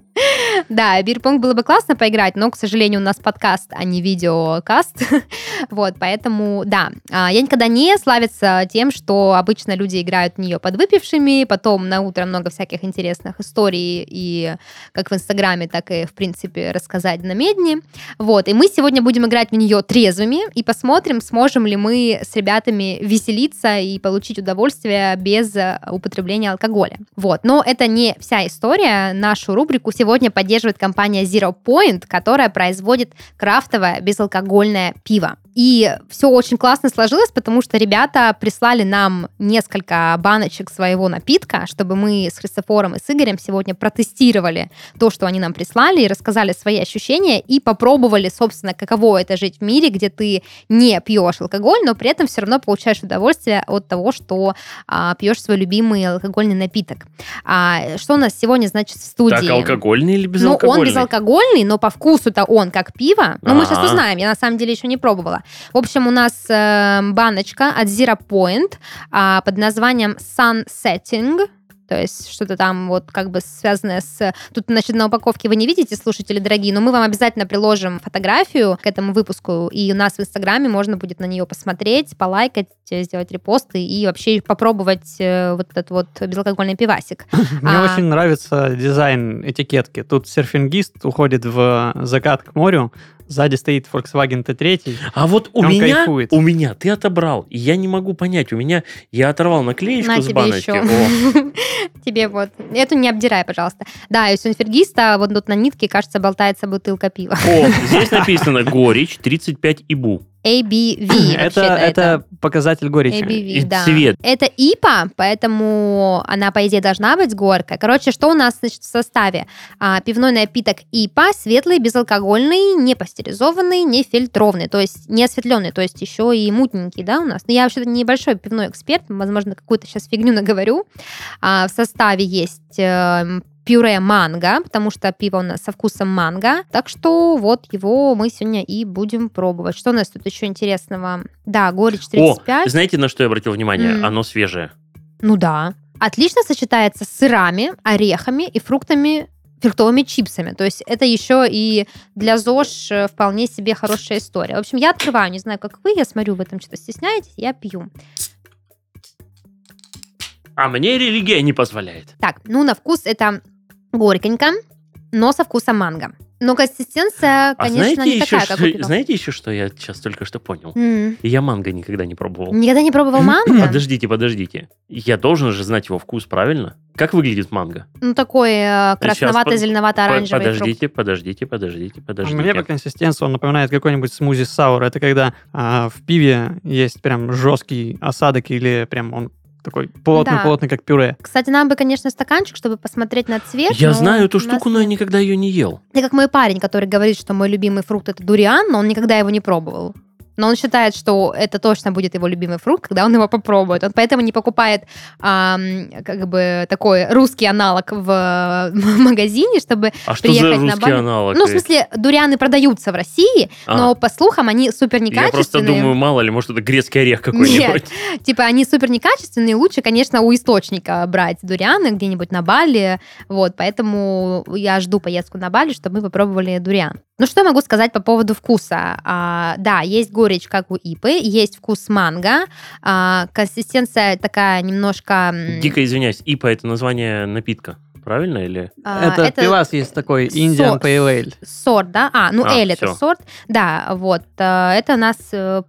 Да, бирпонг было бы классно поиграть, но, к сожалению, у нас подкаст, а не видеокаст. вот, поэтому, да. А, Я никогда не славится тем, что обычно люди играют в нее подвыпившими, потом на утро много всяких интересных историй, и как в Инстаграме, так и, в принципе, рассказать на медне. Вот, и мы сегодня будем играть в нее трезвыми и посмотрим, сможем ли мы с ребятами веселиться и получить удовольствие без э, употребления алкоголя. Вот, но это не вся история. Нашу рубрику сегодня поддерживает компания Zero Point, которая производит крафтовое безалкогольное пиво. И все очень классно сложилось, потому что ребята прислали нам несколько баночек своего напитка, чтобы мы с Христофором и с Игорем сегодня протестировали то, что они нам прислали, и рассказали свои ощущения, и попробовали, собственно, каково это жить в мире, где ты не пьешь алкоголь, но при этом все равно получаешь удовольствие от того, что а, пьешь свой любимый алкогольный напиток. А, что у нас сегодня, значит, в студии? Так, алкогольный или Ну, безалкогольный? он безалкогольный, но по вку-то он как пиво. Но мы сейчас узнаем, я на самом деле еще не пробовала. В общем, у нас э, баночка от Zero Point а, под названием Sunsetting. То есть что-то там вот как бы связанное с... Тут, значит, на упаковке вы не видите, слушатели дорогие, но мы вам обязательно приложим фотографию к этому выпуску, и у нас в Инстаграме можно будет на нее посмотреть, полайкать, сделать репосты и вообще попробовать э, вот этот вот безалкогольный пивасик. Мне А. очень нравится дизайн этикетки. Тут серфингист уходит в закат к морю, сзади стоит Volkswagen T3. А вот у меня, кайфует. у меня, ты отобрал, и я не могу понять, у меня, я оторвал наклеечку На с тебе баночки. еще. Тебе вот. Эту не обдирай, пожалуйста. Да, и у синфергиста вот тут на нитке, кажется, болтается бутылка пива. О, здесь написано горечь 35 ибу. ABV. Это, вообще-то это показатель горечи. ABV, И да. цвет. Это ИПА, поэтому она, по идее, должна быть горькой. Короче, что у нас значит, в составе? А, пивной напиток ИПА, светлый, безалкогольный, не пастеризованный, не фильтрованный, то есть не осветленный, то есть еще и мутненький, да, у нас. Но я вообще-то небольшой пивной эксперт, возможно, какую-то сейчас фигню наговорю. А, в составе есть э, пюре манго, потому что пиво у нас со вкусом манго. Так что вот его мы сегодня и будем пробовать. Что у нас тут еще интересного? Да, горечь О, 35. знаете, на что я обратил внимание? М. Оно свежее. Ну да. Отлично сочетается с сырами, орехами и фруктами фруктовыми чипсами. То есть это еще и для ЗОЖ э, вполне себе хорошая история. В общем, я открываю, не знаю, как вы, я смотрю, вы этом что-то стесняетесь, я пью. А мне религия не позволяет. Так, ну на вкус это горьконько, но со вкусом манго. Но консистенция, А конечно, знаете не еще, такая, как у что, пива. знаете еще, что я сейчас только что понял? М. Я манго никогда не пробовал. Никогда не пробовал манго? Подождите, подождите. Я должен же знать его вкус, правильно? Как выглядит манго? Ну, такой э, под- красновато-зеленовато-оранжевый фрукт. Подождите, подождите, подождите, подождите. Мне по консистенции он напоминает какой-нибудь смузи саур. Это когда а, в пиве есть прям жесткий осадок или прям он такой плотный-плотный, как пюре. Кстати, нам бы, конечно, стаканчик, чтобы посмотреть на цвет. Я знаю эту штуку, но я никогда ее не ел. Это как мой парень, который говорит, что мой любимый фрукт это дуриан, но он никогда его не пробовал. Но он считает, что это точно будет его любимый фрукт, когда он его попробует. Он поэтому не покупает ам, как бы такой русский аналог в магазине, чтобы А что за приехать на русский Бали. аналог? Ну, в смысле, дурианы продаются в России, А. но по слухам они супер Я просто некачественные. думаю, мало ли, может, это грецкий орех какой-нибудь. Типа они супер некачественные, лучше, конечно, у источника брать дурианы где-нибудь на Бали. Вот, поэтому я жду поездку на Бали, чтобы мы попробовали дуриан. Ну, что я могу сказать по поводу вкуса? А, да, есть горечь, как у ипы, есть вкус манго, а, консистенция такая немножко... Дико извиняюсь, ипа это название напитка, правильно или? а, это, пивас есть такой Indian со- Pale Ale. Сорт, да? А, ну, А, эль это всё. сорт. Да, вот. э, Это у нас э,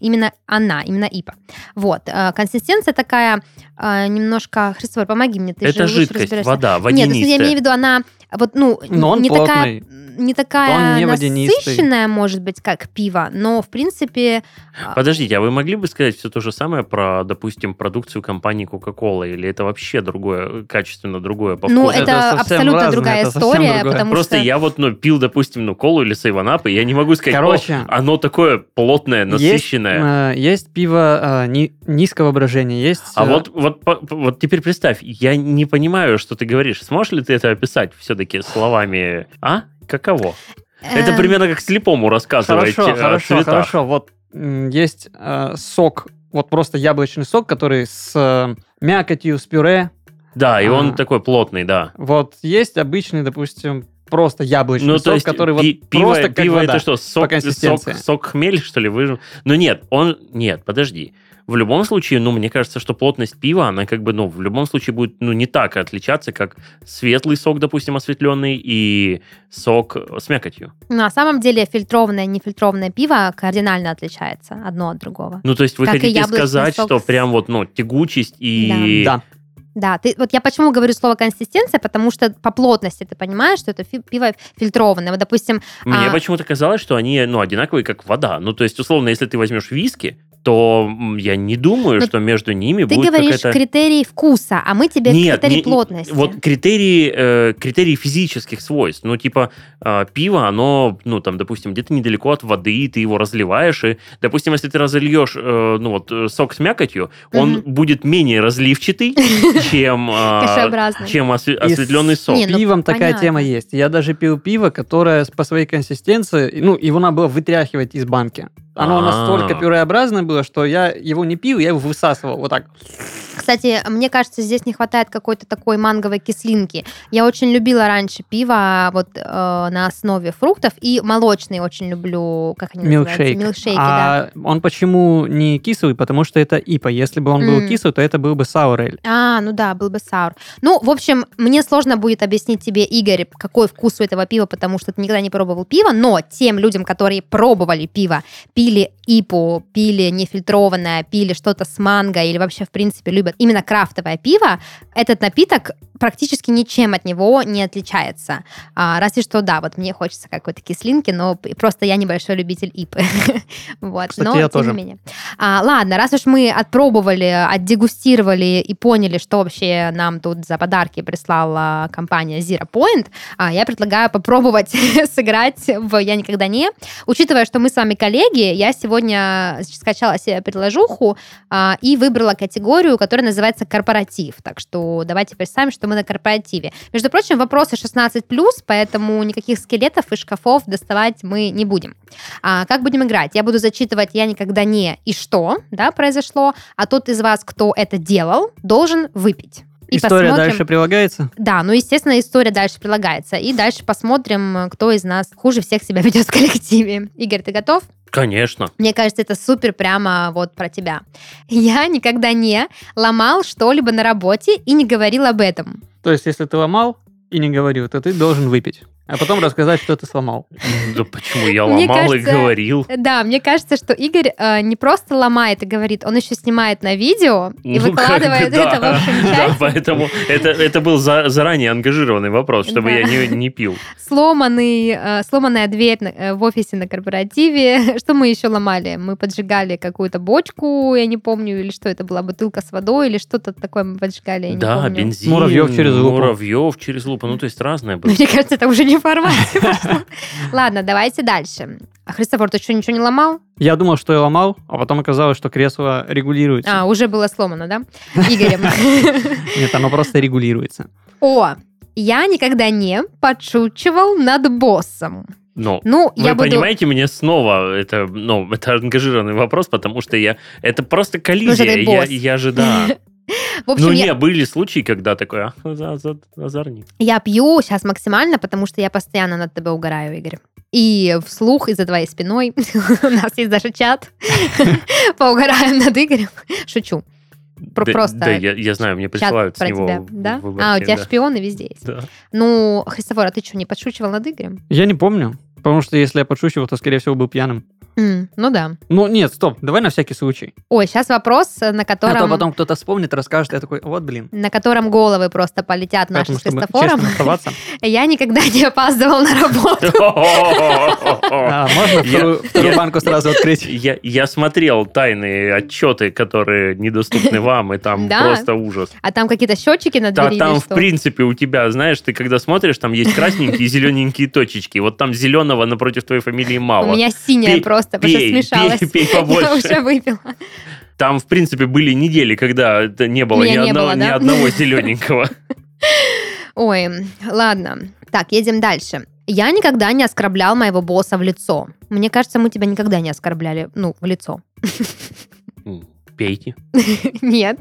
именно она, именно ипа. Вот. э, Консистенция такая э, немножко... Христофор, помоги мне, ты же это лучше жидкость, вода, Нет, то есть я водянистая. имею в виду, она вот, ну, Но он не такая, не такая Он не водянистый. насыщенная, может быть, как пиво, но, в принципе... а, Подождите, а вы могли бы сказать все то же самое про, допустим, продукцию компании Coca-Cola? Или это вообще другое, качественно другое по Ну, вкусу? это, Это совсем абсолютно разное, другая это история, другое. потому Просто что... я вот, ну, пил, допустим, ну, колу или сейванап, и я не могу сказать, Короче, «О, оно такое плотное, насыщенное. Есть, э, есть пиво э, ни- низкого брожения, есть... А э, вот, вот, по- вот теперь представь, я не понимаю, что ты говоришь. Сможешь ли ты это описать все-таки словами «а»? Каково? Это э, примерно как слепому рассказывать Хорошо, о хорошо, хорошо. Вот есть э, сок, вот просто яблочный сок, который с э, мякотью, с пюре. Да, и он А. такой плотный, да. Вот есть обычный, допустим, просто яблочный Ну, сок, то есть который вот пи- пиво, просто как пиво вода. это что, сок, консистенции. сок, сок хмель, что ли, выжим? Ну нет, он... Нет, подожди. В любом случае, ну, мне кажется, что плотность пива, она как бы, ну, в любом случае будет, ну, не так отличаться, как светлый сок, допустим, осветленный, и сок с мякотью. На самом деле фильтрованное и нефильтрованное пиво кардинально отличается одно от другого. Ну, то есть вы Как хотите сказать, сок что с- прям вот, ну, тягучесть и... Да. Да, ты, вот я почему говорю слово консистенция, потому что по плотности ты понимаешь, что это фи- пиво фильтрованное. Вот, допустим, Мне А- почему-то казалось, что они, ну, одинаковые, как вода. Ну, то есть, условно, если ты возьмешь виски, то я не думаю, Но что между ними ты будет говоришь какая-то... критерий вкуса, а мы тебе Нет, критерий не- плотности. Вот критерии, э, критерии физических свойств. Ну, типа, э, пиво, оно, ну, там, допустим, где-то недалеко от воды, ты его разливаешь, и, допустим, если ты разольешь, э, ну, вот, э, сок с мякотью, он Мгм. будет менее разливчатый, чем, э, Кашеобразный. чем осве- И с осветленный сок. Не, ну, Пивом такая тема есть. Я даже пил пиво, которое с- по своей консистенции, ну, его надо было вытряхивать из банки. Оно настолько пюреобразное было, что я его не пил, я его высасывал вот так. Кстати, мне кажется, здесь не хватает какой-то такой манговой кислинки. Я очень любила раньше пиво вот э, на основе фруктов и молочный очень люблю, как они называются? Милкшейк. Милкшейки, да. а он почему не кислый? Потому что это ипа. Если бы он был М. кислый, то это был бы саурель. А, ну да, был бы саур. Ну, в общем, мне сложно будет объяснить тебе, Игорь, какой вкус у этого пива, потому что ты никогда не пробовал пиво, но тем людям, которые пробовали пиво, пили ипу, пили нефильтрованное, пили что-то с манго или вообще, в принципе, любят именно крафтовое пиво, этот напиток практически ничем от него не отличается. А, разве что, да, вот мне хочется какой-то кислинки, но просто я небольшой любитель ипы. вот, Кстати, но я тем тоже. не менее. А, ладно, раз уж мы отпробовали, отдегустировали и поняли, что вообще нам тут за подарки прислала компания Zero Point, а, я предлагаю попробовать сыграть в «Я никогда не». Учитывая, что мы с вами коллеги, я сегодня скачала себе предложуху а, и выбрала категорию, которая называется «Корпоратив». Так что давайте представим, что мы на корпоративе. Между прочим, вопросы 16+, поэтому никаких скелетов и шкафов доставать мы не будем. А, как будем играть? Я буду зачитывать «Я никогда не» и что да, произошло, а тот из вас, кто это делал, должен выпить. И История посмотрим- дальше прилагается. Да, ну, естественно, история дальше прилагается. И дальше посмотрим, кто из нас хуже всех себя ведет в коллективе. Игорь, ты готов? Конечно. Мне кажется, это супер прямо вот про тебя. Я никогда не ломал что-либо на работе и не говорил об этом. То есть, если ты ломал и не говорил, то ты должен выпить. А потом рассказать, что ты сломал. Да почему я Мне ломал и кажется, говорил? Да, мне кажется, что Игорь э, не просто ломает и говорит, он еще снимает на видео и Ну, как бы выкладывает да. это в общем Да, чате. поэтому это, это был за- заранее ангажированный вопрос, чтобы Да. я не, не пил. Сломанный, э, сломанная дверь на- э, в офисе на корпоративе. Что мы еще ломали? Мы поджигали какую-то бочку, я не помню, или что это была, бутылка с водой, или что-то такое мы поджигали, я не Да, помню. бензин. Муравьев через лупу. Муравьев через лупу. Ну, то есть разное было. Мне кажется, это уже не не формате. Ладно, давайте дальше. А Христофор, ты что, ничего не ломал? Я думал, что я ломал, а потом оказалось, что кресло регулируется. А, уже было сломано, да? Игорем. Нет, оно просто регулируется. О, я никогда не подшучивал над боссом. Но Ну, вы я буду... понимаете, мне снова это, ну, это ангажированный вопрос, потому что я, это просто коллизия. ты Я, я же, да. В общем, ну, я- не, были случаи, когда такой, а, за- за- озорник. Я пью сейчас максимально, потому что я постоянно над тобой угораю, Игорь. И вслух и за твоей спиной. У нас есть даже чат. Поугараем над Игорем. Шучу. Про- Да- Просто Да, я, я знаю, мне присылают с про него тебя. Да? в А, у тебя да. шпионы везде есть. Да. Ну, Христофор, а ты что, не подшучивал над Игорем? Я не помню, потому что если я подшучивал, то, скорее всего, был пьяным. М, Ну да. Ну, нет, стоп, давай на всякий случай. Ой, сейчас вопрос, на А то котором... потом кто-то вспомнит, расскажет, я такой, вот, блин. на котором головы просто полетят наши Поэтому, с чтобы Христофором. Я никогда не опаздывал на работу. А, можно вторую, банку сразу открыть? Я, смотрел тайные отчеты, которые недоступны вам, и там просто ужас. А там какие-то счетчики на Да, двери там, в принципе, у тебя, знаешь, ты когда смотришь, там есть красненькие и зелененькие точечки. Вот там зеленого напротив твоей фамилии мало. У меня синяя Пей- просто, пей, смешалась. пей, пей Я побольше. уже выпила. Там, в принципе, были недели, когда это не было, Меня ни, не одного, было, ни да? одного зелененького. Ой, ладно. Так, едем дальше. Я никогда не оскорблял моего босса в лицо. Мне кажется, мы тебя никогда не оскорбляли, ну, в лицо. Пейте. Нет.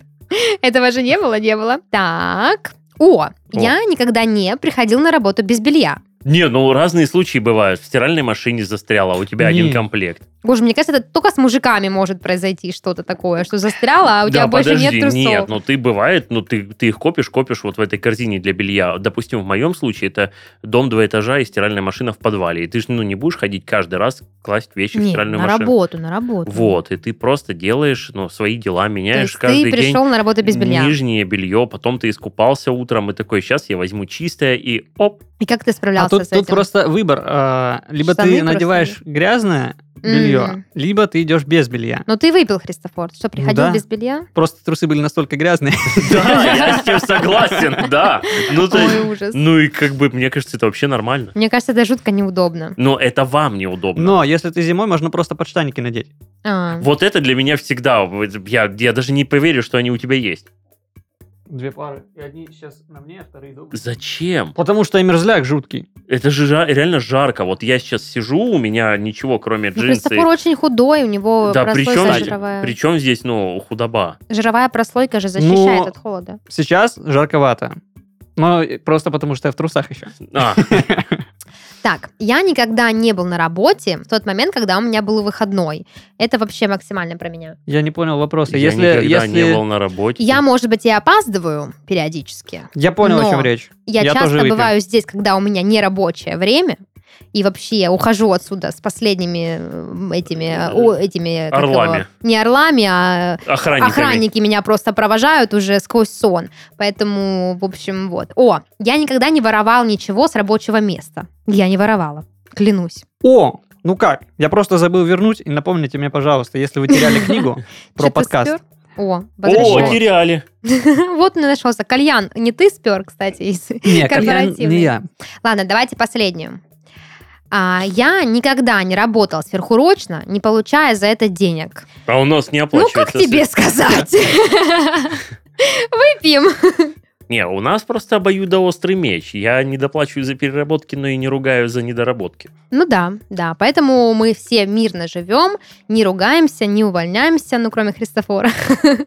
Этого же не было, не было. Так. О, я никогда не приходил на работу без белья. Не, ну разные случаи бывают. В стиральной машине застряла, а у тебя один Не. комплект. Боже, мне кажется, это только с мужиками может произойти что-то такое, что застряло, а у тебя да, больше подожди, нет трусов. нет, ну ты бывает, ну ты, ты их копишь, копишь вот в этой корзине для белья. Допустим, в моем случае это дом два этажа и стиральная машина в подвале. И ты же ну, не будешь ходить каждый раз класть вещи в Нет, стиральную на машину. работу, на работу. Вот, и ты просто делаешь ну, свои дела, То меняешь есть каждый ты день пришел на работу без белья. нижнее белье, потом ты искупался утром и такой, сейчас я возьму чистое и оп, И как ты А справлялся тут, с тут этим? просто выбор. а, Либо Штаны ты просто надеваешь грязное белье, Мгм. либо ты идешь без белья. Ну ты выпил, Христофор. Что, приходил да. без белья? Просто трусы были настолько грязные. да, я с этим согласен, да. Ну, то есть, ну и как бы, мне кажется, это вообще нормально. Мне кажется, это жутко неудобно. Но это вам неудобно. Но если ты зимой, можно просто подштанники надеть. А, Вот это для меня всегда, я даже не поверю, что они у тебя есть. Две пары. И одни сейчас на мне, а вторые дома. Зачем? Потому что и мерзляк жуткий. Это же жа- реально жарко. Вот я сейчас сижу, у меня ничего, кроме ну, джинсы. Христофор очень худой, у него Да, причем, жировая. причем здесь, ну, худоба. Жировая прослойка же защищает Но- от холода. Сейчас жарковато. Но просто потому, что я в трусах еще. А, Так, я никогда не был на работе в тот момент, когда у меня был выходной. Это вообще максимально про меня. Я не понял вопроса. я если, никогда если... не был на работе. Я, может быть, и опаздываю периодически. Я понял, Но о чем речь. Я, Я часто бываю здесь, когда у меня не рабочее время, и вообще ухожу отсюда с последними э, этими, э, о, этими как его, Орлами. не орлами, а Охранниками. охранники меня просто провожают уже сквозь сон. Поэтому, в общем, вот. О, я никогда не воровал ничего с рабочего места. Я не воровала, клянусь. О, ну как? Я просто забыл вернуть. И напомните мне, пожалуйста, если вы теряли книгу про подкаст. О, О, теряли. Вот мне нашелся. Кальян, не ты спер, кстати, из Не, кальян корпоративный. не я. Ладно, давайте последнюю. А, я никогда не работал сверхурочно, не получая за это денег. А у нас не Ну, оплачивается. как тебе сказать? Выпьем. Не, у нас просто обоюдоострый меч. Я не доплачиваю за переработки, но и не ругаю за недоработки. Ну да, да. Поэтому мы все мирно живем, не ругаемся, не увольняемся, ну, кроме Христофора.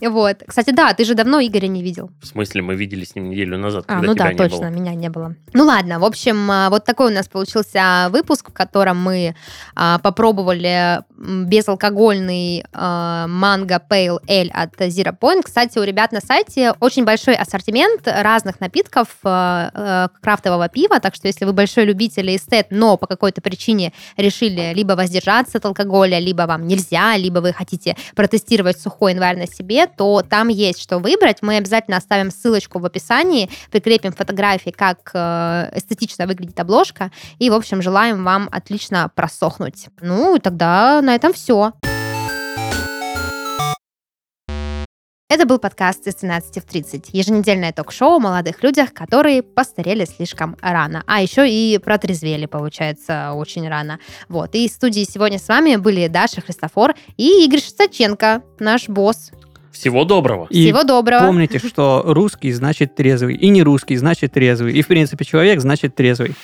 Вот. Кстати, да, ты же давно Игоря не видел. В смысле, мы виделись с ним неделю назад, А, когда ну тебя да, не точно, было. меня не было. Ну ладно, в общем, а, вот такой у нас получился выпуск, в котором мы а, попробовали безалкогольный а, манго Pale Ale от Zero Point. Кстати, у ребят на сайте очень большой ассортимент разных напитков а, а, крафтового пива, так что если вы большой любитель и эстет, но по какой-то причине решили либо воздержаться от алкоголя, либо вам нельзя, либо вы хотите протестировать сухой январь на себе, то там есть что выбрать. Мы обязательно оставим ссылочку в описании, прикрепим фотографии, как э, эстетично выглядит обложка. И, в общем, желаем вам отлично просохнуть. Ну, и тогда на этом все. Это был подкаст из 13 в 30. Еженедельное ток-шоу о молодых людях, которые постарели слишком рано. А еще и протрезвели, получается, очень рано. Вот. И в студии сегодня с вами были Даша Христофор и Игорь Шестаченко, наш босс. Всего доброго. И Всего доброго. помните, что русский значит трезвый, и не русский значит трезвый, и, в принципе, человек значит трезвый.